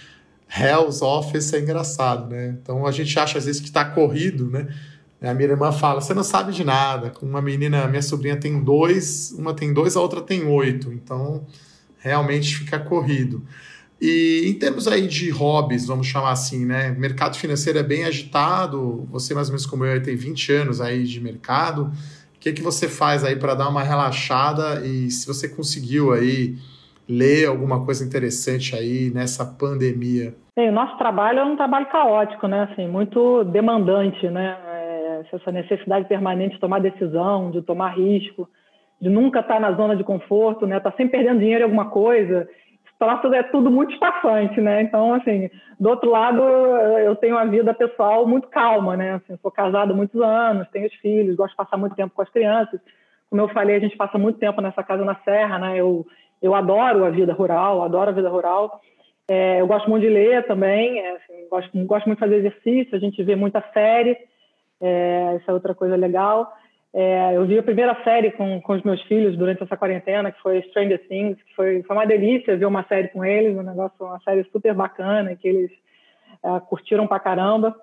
Hell's Office é engraçado, né? Então a gente acha às vezes que está corrido, né? A minha irmã fala: você não sabe de nada. Com uma menina, minha sobrinha tem dois, uma tem dois, a outra tem oito. Então, realmente fica corrido. E em termos aí de hobbies, vamos chamar assim, né? Mercado financeiro é bem agitado. Você, mais ou menos como eu, tem 20 anos aí de mercado. Que, que você faz aí para dar uma relaxada? E se você conseguiu aí ler alguma coisa interessante aí nessa pandemia? Bem, o nosso trabalho é um trabalho caótico, né? Assim, muito demandante, né? essa necessidade permanente de tomar decisão, de tomar risco, de nunca estar na zona de conforto, né? Estar tá sempre perdendo dinheiro em alguma coisa. Isso é tudo muito estafante, né? Então, assim, do outro lado, eu tenho uma vida pessoal muito calma, né? Assim, sou casada há muitos anos, tenho os filhos, gosto de passar muito tempo com as crianças. Como eu falei, a gente passa muito tempo nessa casa na Serra, né? Eu, eu adoro a vida rural, adoro a vida rural. É, eu gosto muito de ler também, é, assim, gosto, gosto muito de fazer exercício, a gente vê muita série. É, essa é outra coisa legal. É, eu vi a primeira série com, com os meus filhos durante essa quarentena, que foi Stranger Things, que foi, foi uma delícia ver uma série com eles, um negócio, uma série super bacana, que eles é, curtiram pra caramba.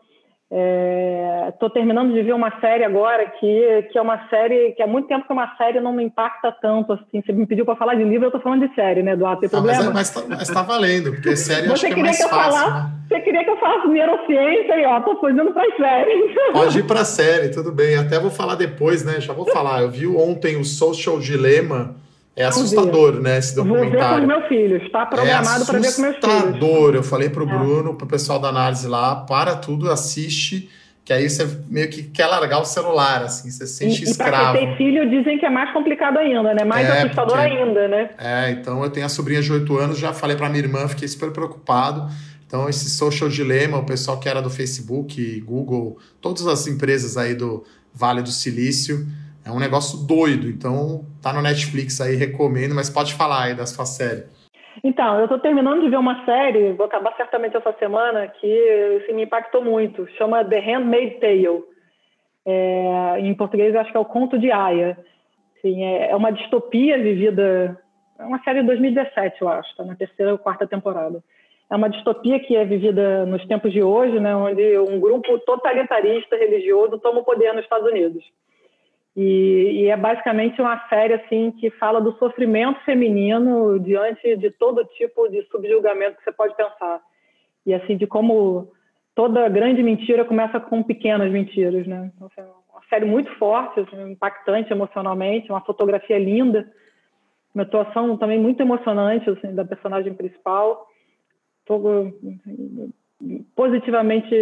Estou é, terminando de ver uma série agora que, que é uma série que há muito tempo que uma série não me impacta tanto assim. Você me pediu para falar de livro, eu estou falando de série, né, Eduardo? Tem problema? Ah, mas, é, mas, tá, mas tá valendo, porque série Você acho que é mais que fácil. Falar? Né? Você queria que eu falasse neurociência e ó, tô fugindo para série. Pode ir para série, tudo bem. Até vou falar depois, né? Já vou falar. Eu vi ontem o Social Dilemma. É assustador, né? Esse documentário. Vou ver com os meus filhos. Está programado é para ver com meus filhos. Assustador. Eu falei pro é. Bruno, pro pessoal da análise lá, para tudo, assiste que aí você meio que quer largar o celular, assim, você se sente e, escravo. E pra ter filho dizem que é mais complicado ainda, né? Mais é, assustador porque... ainda, né? É, então eu tenho a sobrinha de 8 anos, já falei pra minha irmã, fiquei super preocupado. Então, esse social dilema, o pessoal que era do Facebook, Google, todas as empresas aí do Vale do Silício, é um negócio doido. Então, tá no Netflix aí, recomendo, mas pode falar aí da sua série. Então, eu estou terminando de ver uma série, vou acabar certamente essa semana, que assim, me impactou muito. Chama The Handmaid's Tale. É, em português, acho que é o Conto de Aya. Assim, é, uma distopia vivida. É uma série de 2017, eu acho, está na terceira ou quarta temporada. É uma distopia que é vivida nos tempos de hoje, né, onde um grupo totalitarista religioso toma o poder nos Estados Unidos. E, e, é basicamente uma série assim que fala do sofrimento feminino diante de todo tipo de subjugamento que você pode pensar. E assim de como toda grande mentira começa com pequenas mentiras, né? Então, assim, uma série muito forte, assim, impactante emocionalmente, uma fotografia linda, uma atuação também muito emocionante assim, da personagem principal. Estou positivamente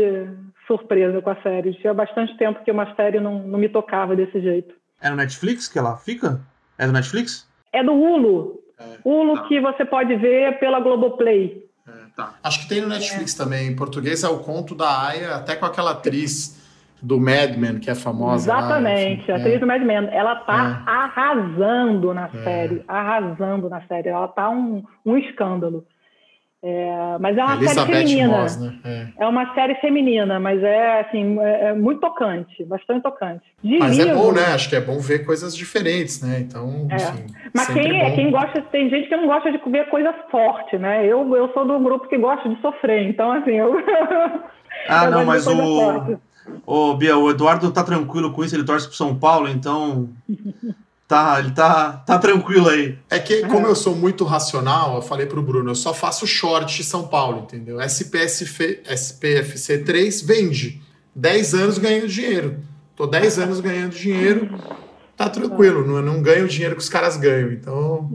surpresa com a série. Tinha bastante tempo que uma série não, não me tocava desse jeito. É no Netflix que ela fica? É do Netflix? É do Hulu. É, Hulu tá. que você pode ver pela Globoplay. É, tá. Acho que tem no Netflix é. também. Em português é o conto da Aya, até com aquela atriz do Mad Men, que é famosa. Exatamente, lá, a atriz é. do Mad Men. Ela tá é. arrasando na é. série. Arrasando na série. Ela tá um, um escândalo. É, mas é uma Elizabeth série feminina. Moss, né? é. é. uma série feminina, mas é assim, é, é muito tocante, bastante tocante. De mas livro, é bom, né? Acho que é bom ver coisas diferentes, né? Então, é. enfim, Mas quem, bom. quem gosta, tem gente que não gosta de ver coisa forte, né? Eu, eu sou do grupo que gosta de sofrer, então assim, eu. Ah, eu não, mas o. Ô, Bia, o Eduardo tá tranquilo com isso, ele torce pro São Paulo, então Tá, ele tá, tá tranquilo aí. É que, como eu sou muito racional, eu falei pro Bruno, eu só faço short São Paulo, entendeu? SPSF, SPFC 3 vende. 10 anos ganhando dinheiro. Tô 10 anos ganhando dinheiro, tá tranquilo, não, não ganho o dinheiro que os caras ganham. Então,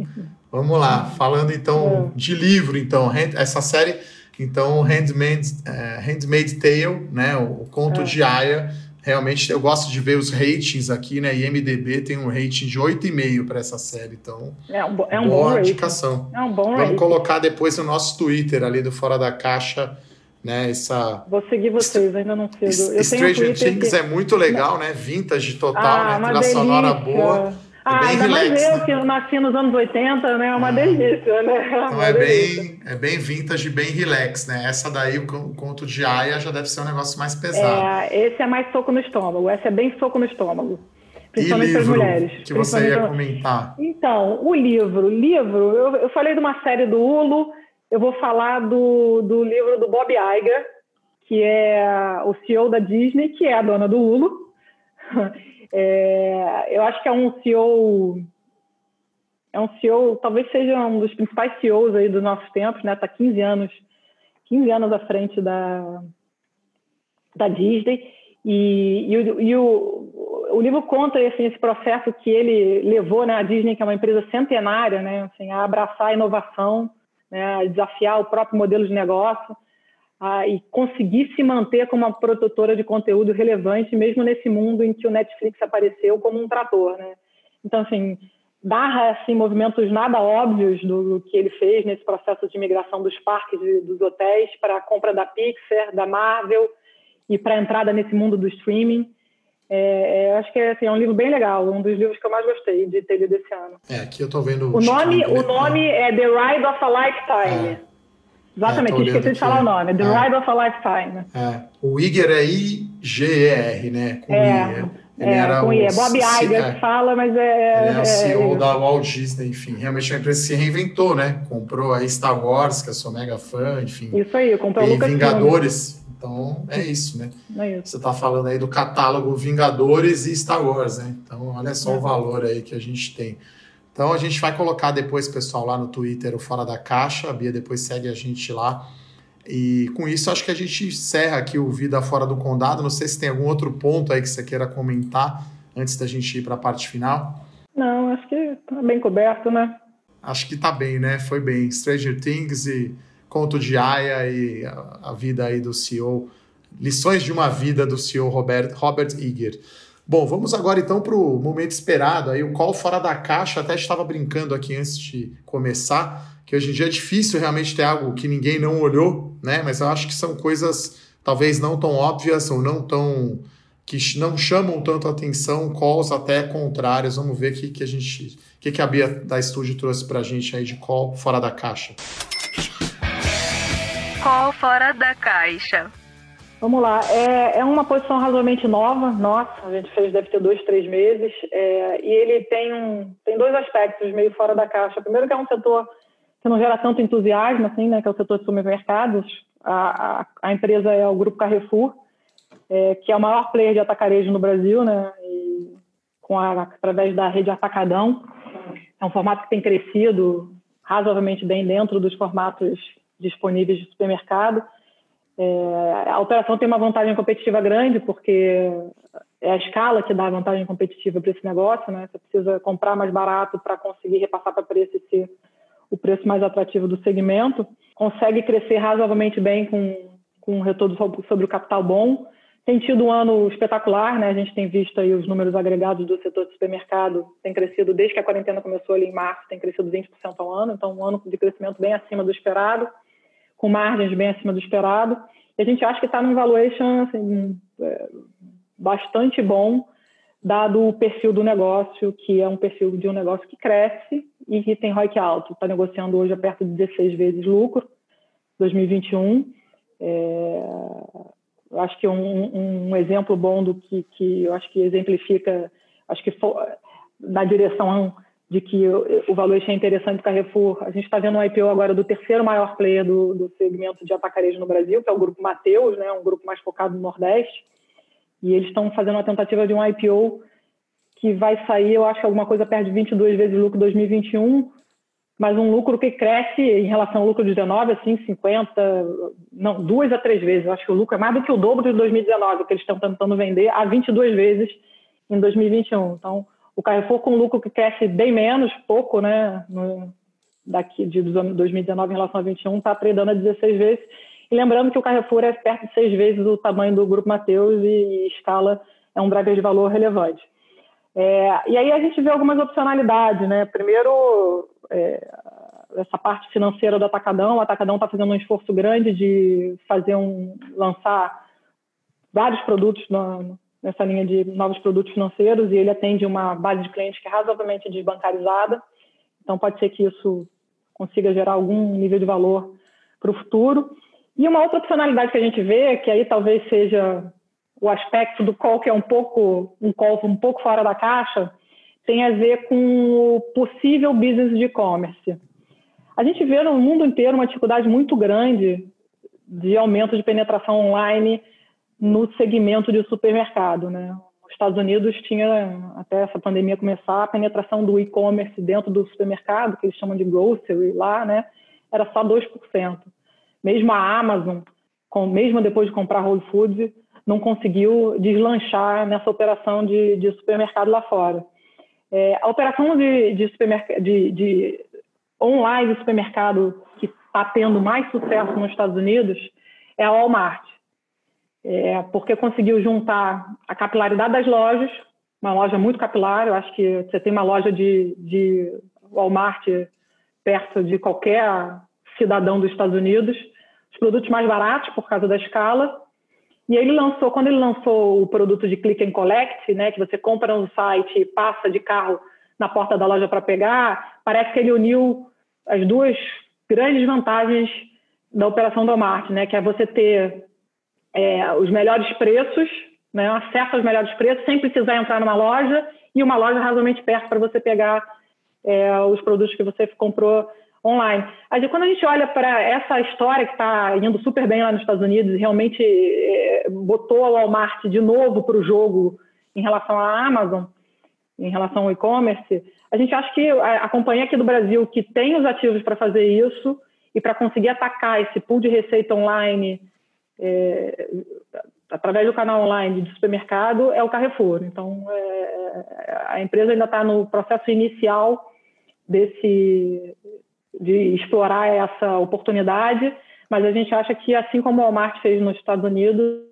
vamos lá. Falando então de livro, então, essa série, então, Handmaid's, uh, Handmaid's Tale, né? O, conto de Aya realmente eu gosto de ver os ratings aqui, né? E MDB tem um rating de 8,5 para essa série, então é um, é um boa indicação. É um bom Vamos rating. colocar depois no nosso Twitter ali do Fora da Caixa, né? Essa Vou seguir vocês, ainda não sigo. Eu Stranger Things que... é muito legal, né? Vintage total, ah, né? Trilha sonora boa. É ah, bem ainda relax, mais eu né? que nasci nos anos 80, né? É uma ah. delícia, né? É então é bem, é bem vintage, bem relax, né? Essa daí, o conto de Aya, já deve ser um negócio mais pesado. É, esse é mais soco no estômago, esse é bem soco no estômago. Principalmente para as mulheres. que você ia comentar? Então, o livro. Livro, eu, eu falei de uma série do Hulu, eu vou falar do, do livro do Bob Iger, que é o CEO da Disney, que é a dona do Hulu. É, eu acho que é um CEO, é um CEO, talvez seja um dos principais CEOs aí dos nossos tempos, né? Está 15 anos, 15 anos à frente da, da Disney. E, e, o, e o, o, livro conta assim, esse processo que ele levou né, a Disney, que é uma empresa centenária, né, assim, a abraçar a inovação, né, a desafiar o próprio modelo de negócio ah, e conseguir se manter como uma produtora de conteúdo relevante, mesmo nesse mundo em que o Netflix apareceu como um trator, né? Então, assim, barra assim, movimentos nada óbvios do, do que ele fez nesse processo de migração dos parques e dos hotéis para a compra da Pixar, da Marvel e para a entrada nesse mundo do streaming. É, é, acho que é, assim, é, um livro bem legal, um dos livros que eu mais gostei de ter lido esse ano. É, aqui eu estou vendo o, o nome. O nome é The Ride of a Lifetime. É. Exatamente, é, esqueci de falar o nome. The é. Ride of a Lifetime. É. O Iger é I-G-E-R, né? Com é, I. Ele é, era com I. É Bob Iger é. que fala, mas é... Ele é o CEO é, da Walt Disney, enfim. Realmente a empresa se reinventou, né? Comprou a Star Wars, que eu sou mega fã, enfim. Isso aí, comprou o Vingadores. Então, é isso, né? É isso. Você está falando aí do catálogo Vingadores e Star Wars, né? Então, olha só o valor aí que a gente tem. Então a gente vai colocar depois, pessoal, lá no Twitter o Fora da Caixa. A Bia depois segue a gente lá. E com isso, acho que a gente encerra aqui o Vida Fora do Condado. Não sei se tem algum outro ponto aí que você queira comentar antes da gente ir para a parte final. Não, acho que está bem coberto, né? Acho que está bem, né? Foi bem. Stranger Things e Conto de Aya e a, a vida aí do CEO. Lições de uma vida do CEO Robert, Robert Iger. Bom, vamos agora então para o momento esperado, aí o call fora da caixa. Até estava brincando aqui antes de começar que hoje em dia é difícil realmente ter algo que ninguém não olhou, né? Mas eu acho que são coisas talvez não tão óbvias ou não tão que não chamam tanto atenção, calls até contrários. Vamos ver o que, que a gente, que, que a Bia da Estúdio trouxe para a gente aí de call fora da caixa. Call fora da caixa. Vamos lá, é, é uma posição razoavelmente nova, nossa, a gente fez deve ter dois, três meses, é, e ele tem, um, tem dois aspectos meio fora da caixa. Primeiro que é um setor que não gera tanto entusiasmo, assim, né, que é o setor de supermercados. A, a, a empresa é o Grupo Carrefour, é, que é o maior player de atacarejo no Brasil, né, e com a, através da rede Atacadão. É um formato que tem crescido razoavelmente bem dentro dos formatos disponíveis de supermercado. É, a operação tem uma vantagem competitiva grande, porque é a escala que dá a vantagem competitiva para esse negócio, né? Você precisa comprar mais barato para conseguir repassar para preço e ser o preço mais atrativo do segmento, consegue crescer razoavelmente bem com, com um retorno sobre o capital bom. Tem tido um ano espetacular, né? A gente tem visto aí os números agregados do setor de supermercado, tem crescido desde que a quarentena começou ali em março, tem crescido 20% ao ano, então um ano de crescimento bem acima do esperado, com margens bem acima do esperado. E a gente acha que está num valuation assim, é, bastante bom dado o perfil do negócio, que é um perfil de um negócio que cresce e que tem ROIC alto. Está negociando hoje a perto de 16 vezes lucro, 2021. É, eu acho que um, um, exemplo bom do que, que eu acho que exemplifica, acho que for, na direção de que o, valor é interessante do Carrefour. A gente está vendo um IPO agora do terceiro maior player do, do segmento de atacarejo no Brasil, que é o Grupo Mateus, né, um grupo mais focado no Nordeste e eles estão fazendo uma tentativa de um IPO que vai sair, eu acho, alguma coisa perto de 22 vezes o lucro 2021, mas um lucro que cresce em relação ao lucro de 19, assim, 50, não, duas a três vezes. Eu acho que o lucro é mais do que o dobro de 2019, que eles estão tentando vender a 22 vezes em 2021. Então, o Carrefour com lucro que cresce bem menos, pouco, né, no, daqui de 2019 em relação a 21, está tradando a 16 vezes e lembrando que o Carrefour é perto de seis vezes o tamanho do Grupo Mateus e, escala é um driver de valor relevante. É, e aí a gente vê algumas opcionalidades, né? Primeiro, é, essa parte financeira do Atacadão. O Atacadão está fazendo um esforço grande de fazer um, lançar vários produtos na, nessa linha de novos produtos financeiros e ele atende uma base de clientes que é razoavelmente desbancarizada. Então pode ser que isso consiga gerar algum nível de valor para o futuro. E uma outra opcionalidade que a gente vê, que aí talvez seja o aspecto do call que é um pouco um call um pouco fora da caixa, tem a ver com o possível business de e-commerce. A gente vê no mundo inteiro uma dificuldade muito grande de aumento de penetração online no segmento de supermercado, né? Os Estados Unidos tinha até essa pandemia começar a penetração do e-commerce dentro do supermercado, que eles chamam de grocery lá, né? Era só 2%. Mesmo a Amazon, com, mesmo depois de comprar Whole Foods, não conseguiu deslanchar nessa operação de, de supermercado lá fora. É, a operação de, de, de, de online de supermercado que está tendo mais sucesso nos Estados Unidos é a Walmart, é, porque conseguiu juntar a capilaridade das lojas, uma loja muito capilar, eu acho que você tem uma loja de, de Walmart perto de qualquer cidadão dos Estados Unidos, os produtos mais baratos por causa da escala. E ele lançou, quando ele lançou o produto de click and collect, né, que você compra no site e passa de carro na porta da loja para pegar, parece que ele uniu as duas grandes vantagens da operação do Walmart, né, que é você ter é, os melhores preços, né, acesso aos melhores preços, sem precisar entrar numa loja e uma loja razoavelmente perto para você pegar é, os produtos que você comprou online. Aí, quando a gente olha para essa história que está indo super bem lá nos Estados Unidos e realmente é, botou a Walmart de novo para o jogo em relação à Amazon, em relação ao e-commerce, a gente acha que a, a, companhia aqui do Brasil que tem os ativos para fazer isso e para conseguir atacar esse pool de receita online é, através do canal online de supermercado é o Carrefour. Então, é, a empresa ainda está no processo inicial desse de explorar essa oportunidade, mas a gente acha que, assim como o Walmart fez nos Estados Unidos,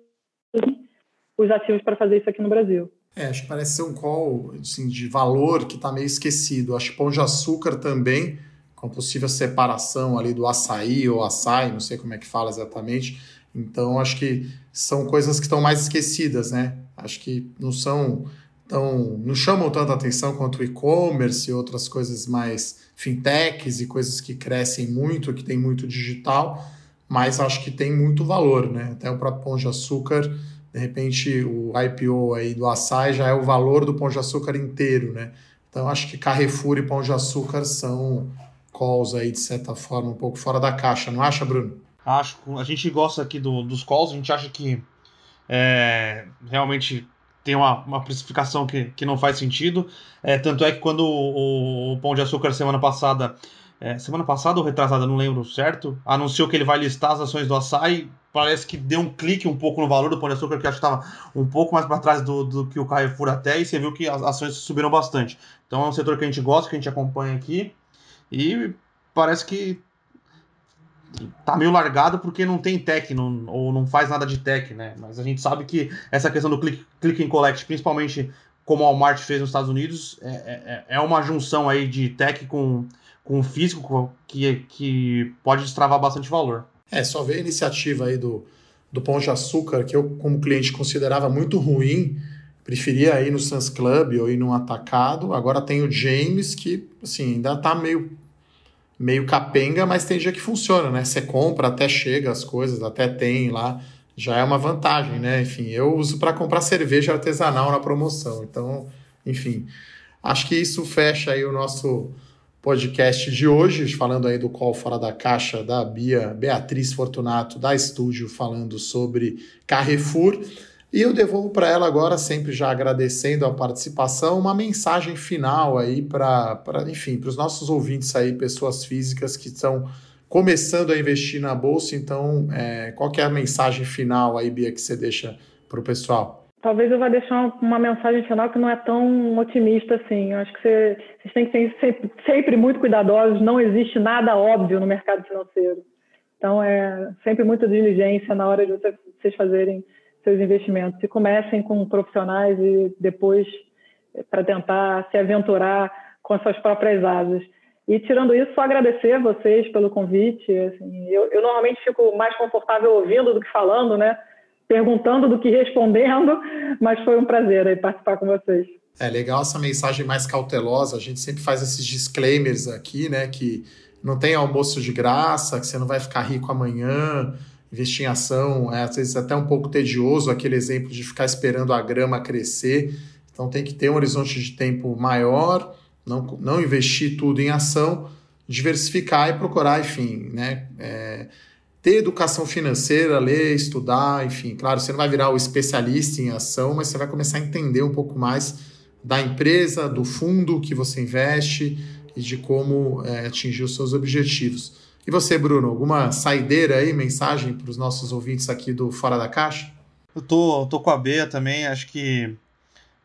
os ativos para fazer isso aqui no Brasil. É, acho que parece ser um call assim, de valor que está meio esquecido. Acho que Pão de Açúcar também, com possível separação ali do açaí ou açaí, não sei como é que fala exatamente. Então, acho que são coisas que estão mais esquecidas, né? Acho que não são tão, não chamam tanta atenção quanto o e-commerce e outras coisas mais fintechs e coisas que crescem muito, que tem muito digital, mas acho que tem muito valor, né? Até o próprio Pão de Açúcar de repente o IPO aí do açaí já é o valor do pão de açúcar inteiro, né? Então acho que Carrefour e Pão de Açúcar são calls aí de certa forma um pouco fora da caixa, não acha, Bruno? Acho. A gente gosta aqui do, dos calls, a gente acha que é, realmente tem uma, uma precificação que, que não faz sentido. É, tanto é que quando o, o Pão de Açúcar semana passada é, semana passada ou retrasada, não lembro certo, anunciou que ele vai listar as ações do açaí. Parece que deu um clique um pouco no valor do Pão de Açúcar, que acho que estava um pouco mais para trás do, do que o Carrefour até, e você viu que as ações subiram bastante. Então é um setor que a gente gosta, que a gente acompanha aqui, e parece que tá meio largado porque não tem tech, não, ou não faz nada de tech, né? Mas a gente sabe que essa questão do click, click and collect, principalmente como o Walmart fez nos Estados Unidos, é, é, é uma junção aí de tech com com físico que, que pode destravar bastante valor. É, só ver a iniciativa aí do, do Pão de Açúcar, que eu, como cliente, considerava muito ruim, preferia ir no Sans Club ou ir num atacado. Agora tem o James, que assim, ainda tá meio, meio capenga, mas tem dia que funciona, né? Você compra, até chega as coisas, até tem lá. Já é uma vantagem, né? Enfim, eu uso para comprar cerveja artesanal na promoção. Então, enfim, acho que isso fecha aí o nosso podcast de hoje, falando aí do Call Fora da Caixa da Bia Beatriz Fortunato, da Estúdio, falando sobre Carrefour. E eu devolvo para ela agora, sempre já agradecendo a participação, uma mensagem final aí para, enfim, para os nossos ouvintes aí, pessoas físicas que estão começando a investir na Bolsa. Então, é, qual é a mensagem final aí, Bia, que você deixa para o pessoal? talvez eu vá deixar uma mensagem final que não é tão otimista assim. Eu acho que você, vocês têm que ser sempre, sempre, muito cuidadosos. Não existe nada óbvio no mercado financeiro. Então, é sempre muita diligência na hora de vocês fazerem seus investimentos. E comecem com profissionais e depois é, para tentar se aventurar com as suas próprias asas. E tirando isso, só agradecer a vocês pelo convite. Assim, eu, eu normalmente fico mais confortável ouvindo do que falando, né? perguntando do que respondendo, mas foi um prazer aí participar com vocês. É legal essa mensagem mais cautelosa. A gente sempre faz esses disclaimers aqui, né? Que não tem almoço de graça, que você não vai ficar rico amanhã. Investir em ação é às vezes até um pouco tedioso, aquele exemplo de ficar esperando a grama crescer. Então tem que ter um horizonte de tempo maior, não, não investir tudo em ação, diversificar e procurar, enfim, né? É, ter educação financeira, ler, estudar, enfim, claro, você não vai virar o especialista em ação, mas você vai começar a entender um pouco mais da empresa, do fundo que você investe e de como é, atingir os seus objetivos. E você, Bruno, alguma saideira aí, mensagem para os nossos ouvintes aqui do Fora da Caixa? Eu tô, tô com a Bea também, acho que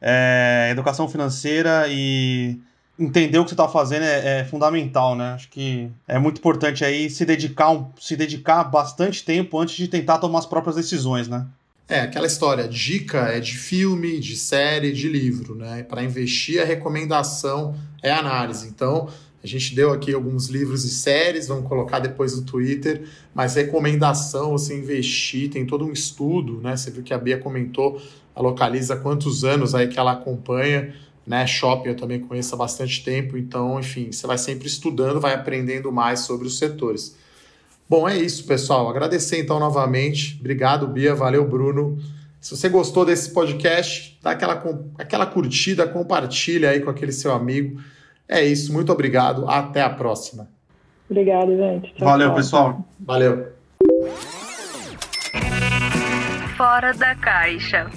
é, educação financeira e entender o que você está fazendo é, é, fundamental, né? Acho que é muito importante aí se dedicar, um, se dedicar bastante tempo antes de tentar tomar as próprias decisões, né? É, aquela história, dica é de filme, de série, de livro, né? Para investir, a recomendação é análise. Então, a gente deu aqui alguns livros e séries, vamos colocar depois no Twitter, mas recomendação, você investir, tem todo um estudo, né? Você viu que a Bia comentou, a localiza quantos anos aí que ela acompanha, né? Shopping eu também conheço há bastante tempo, então, enfim, você vai sempre estudando, vai aprendendo mais sobre os setores. Bom, é isso, pessoal. Agradecer então novamente. Obrigado, Bia. Valeu, Bruno. Se você gostou desse podcast, dá aquela, aquela curtida, compartilha aí com aquele seu amigo. É isso, muito obrigado. Até a próxima. Obrigado, gente. Tchau, Valeu, tchau. pessoal. Valeu. Fora da caixa.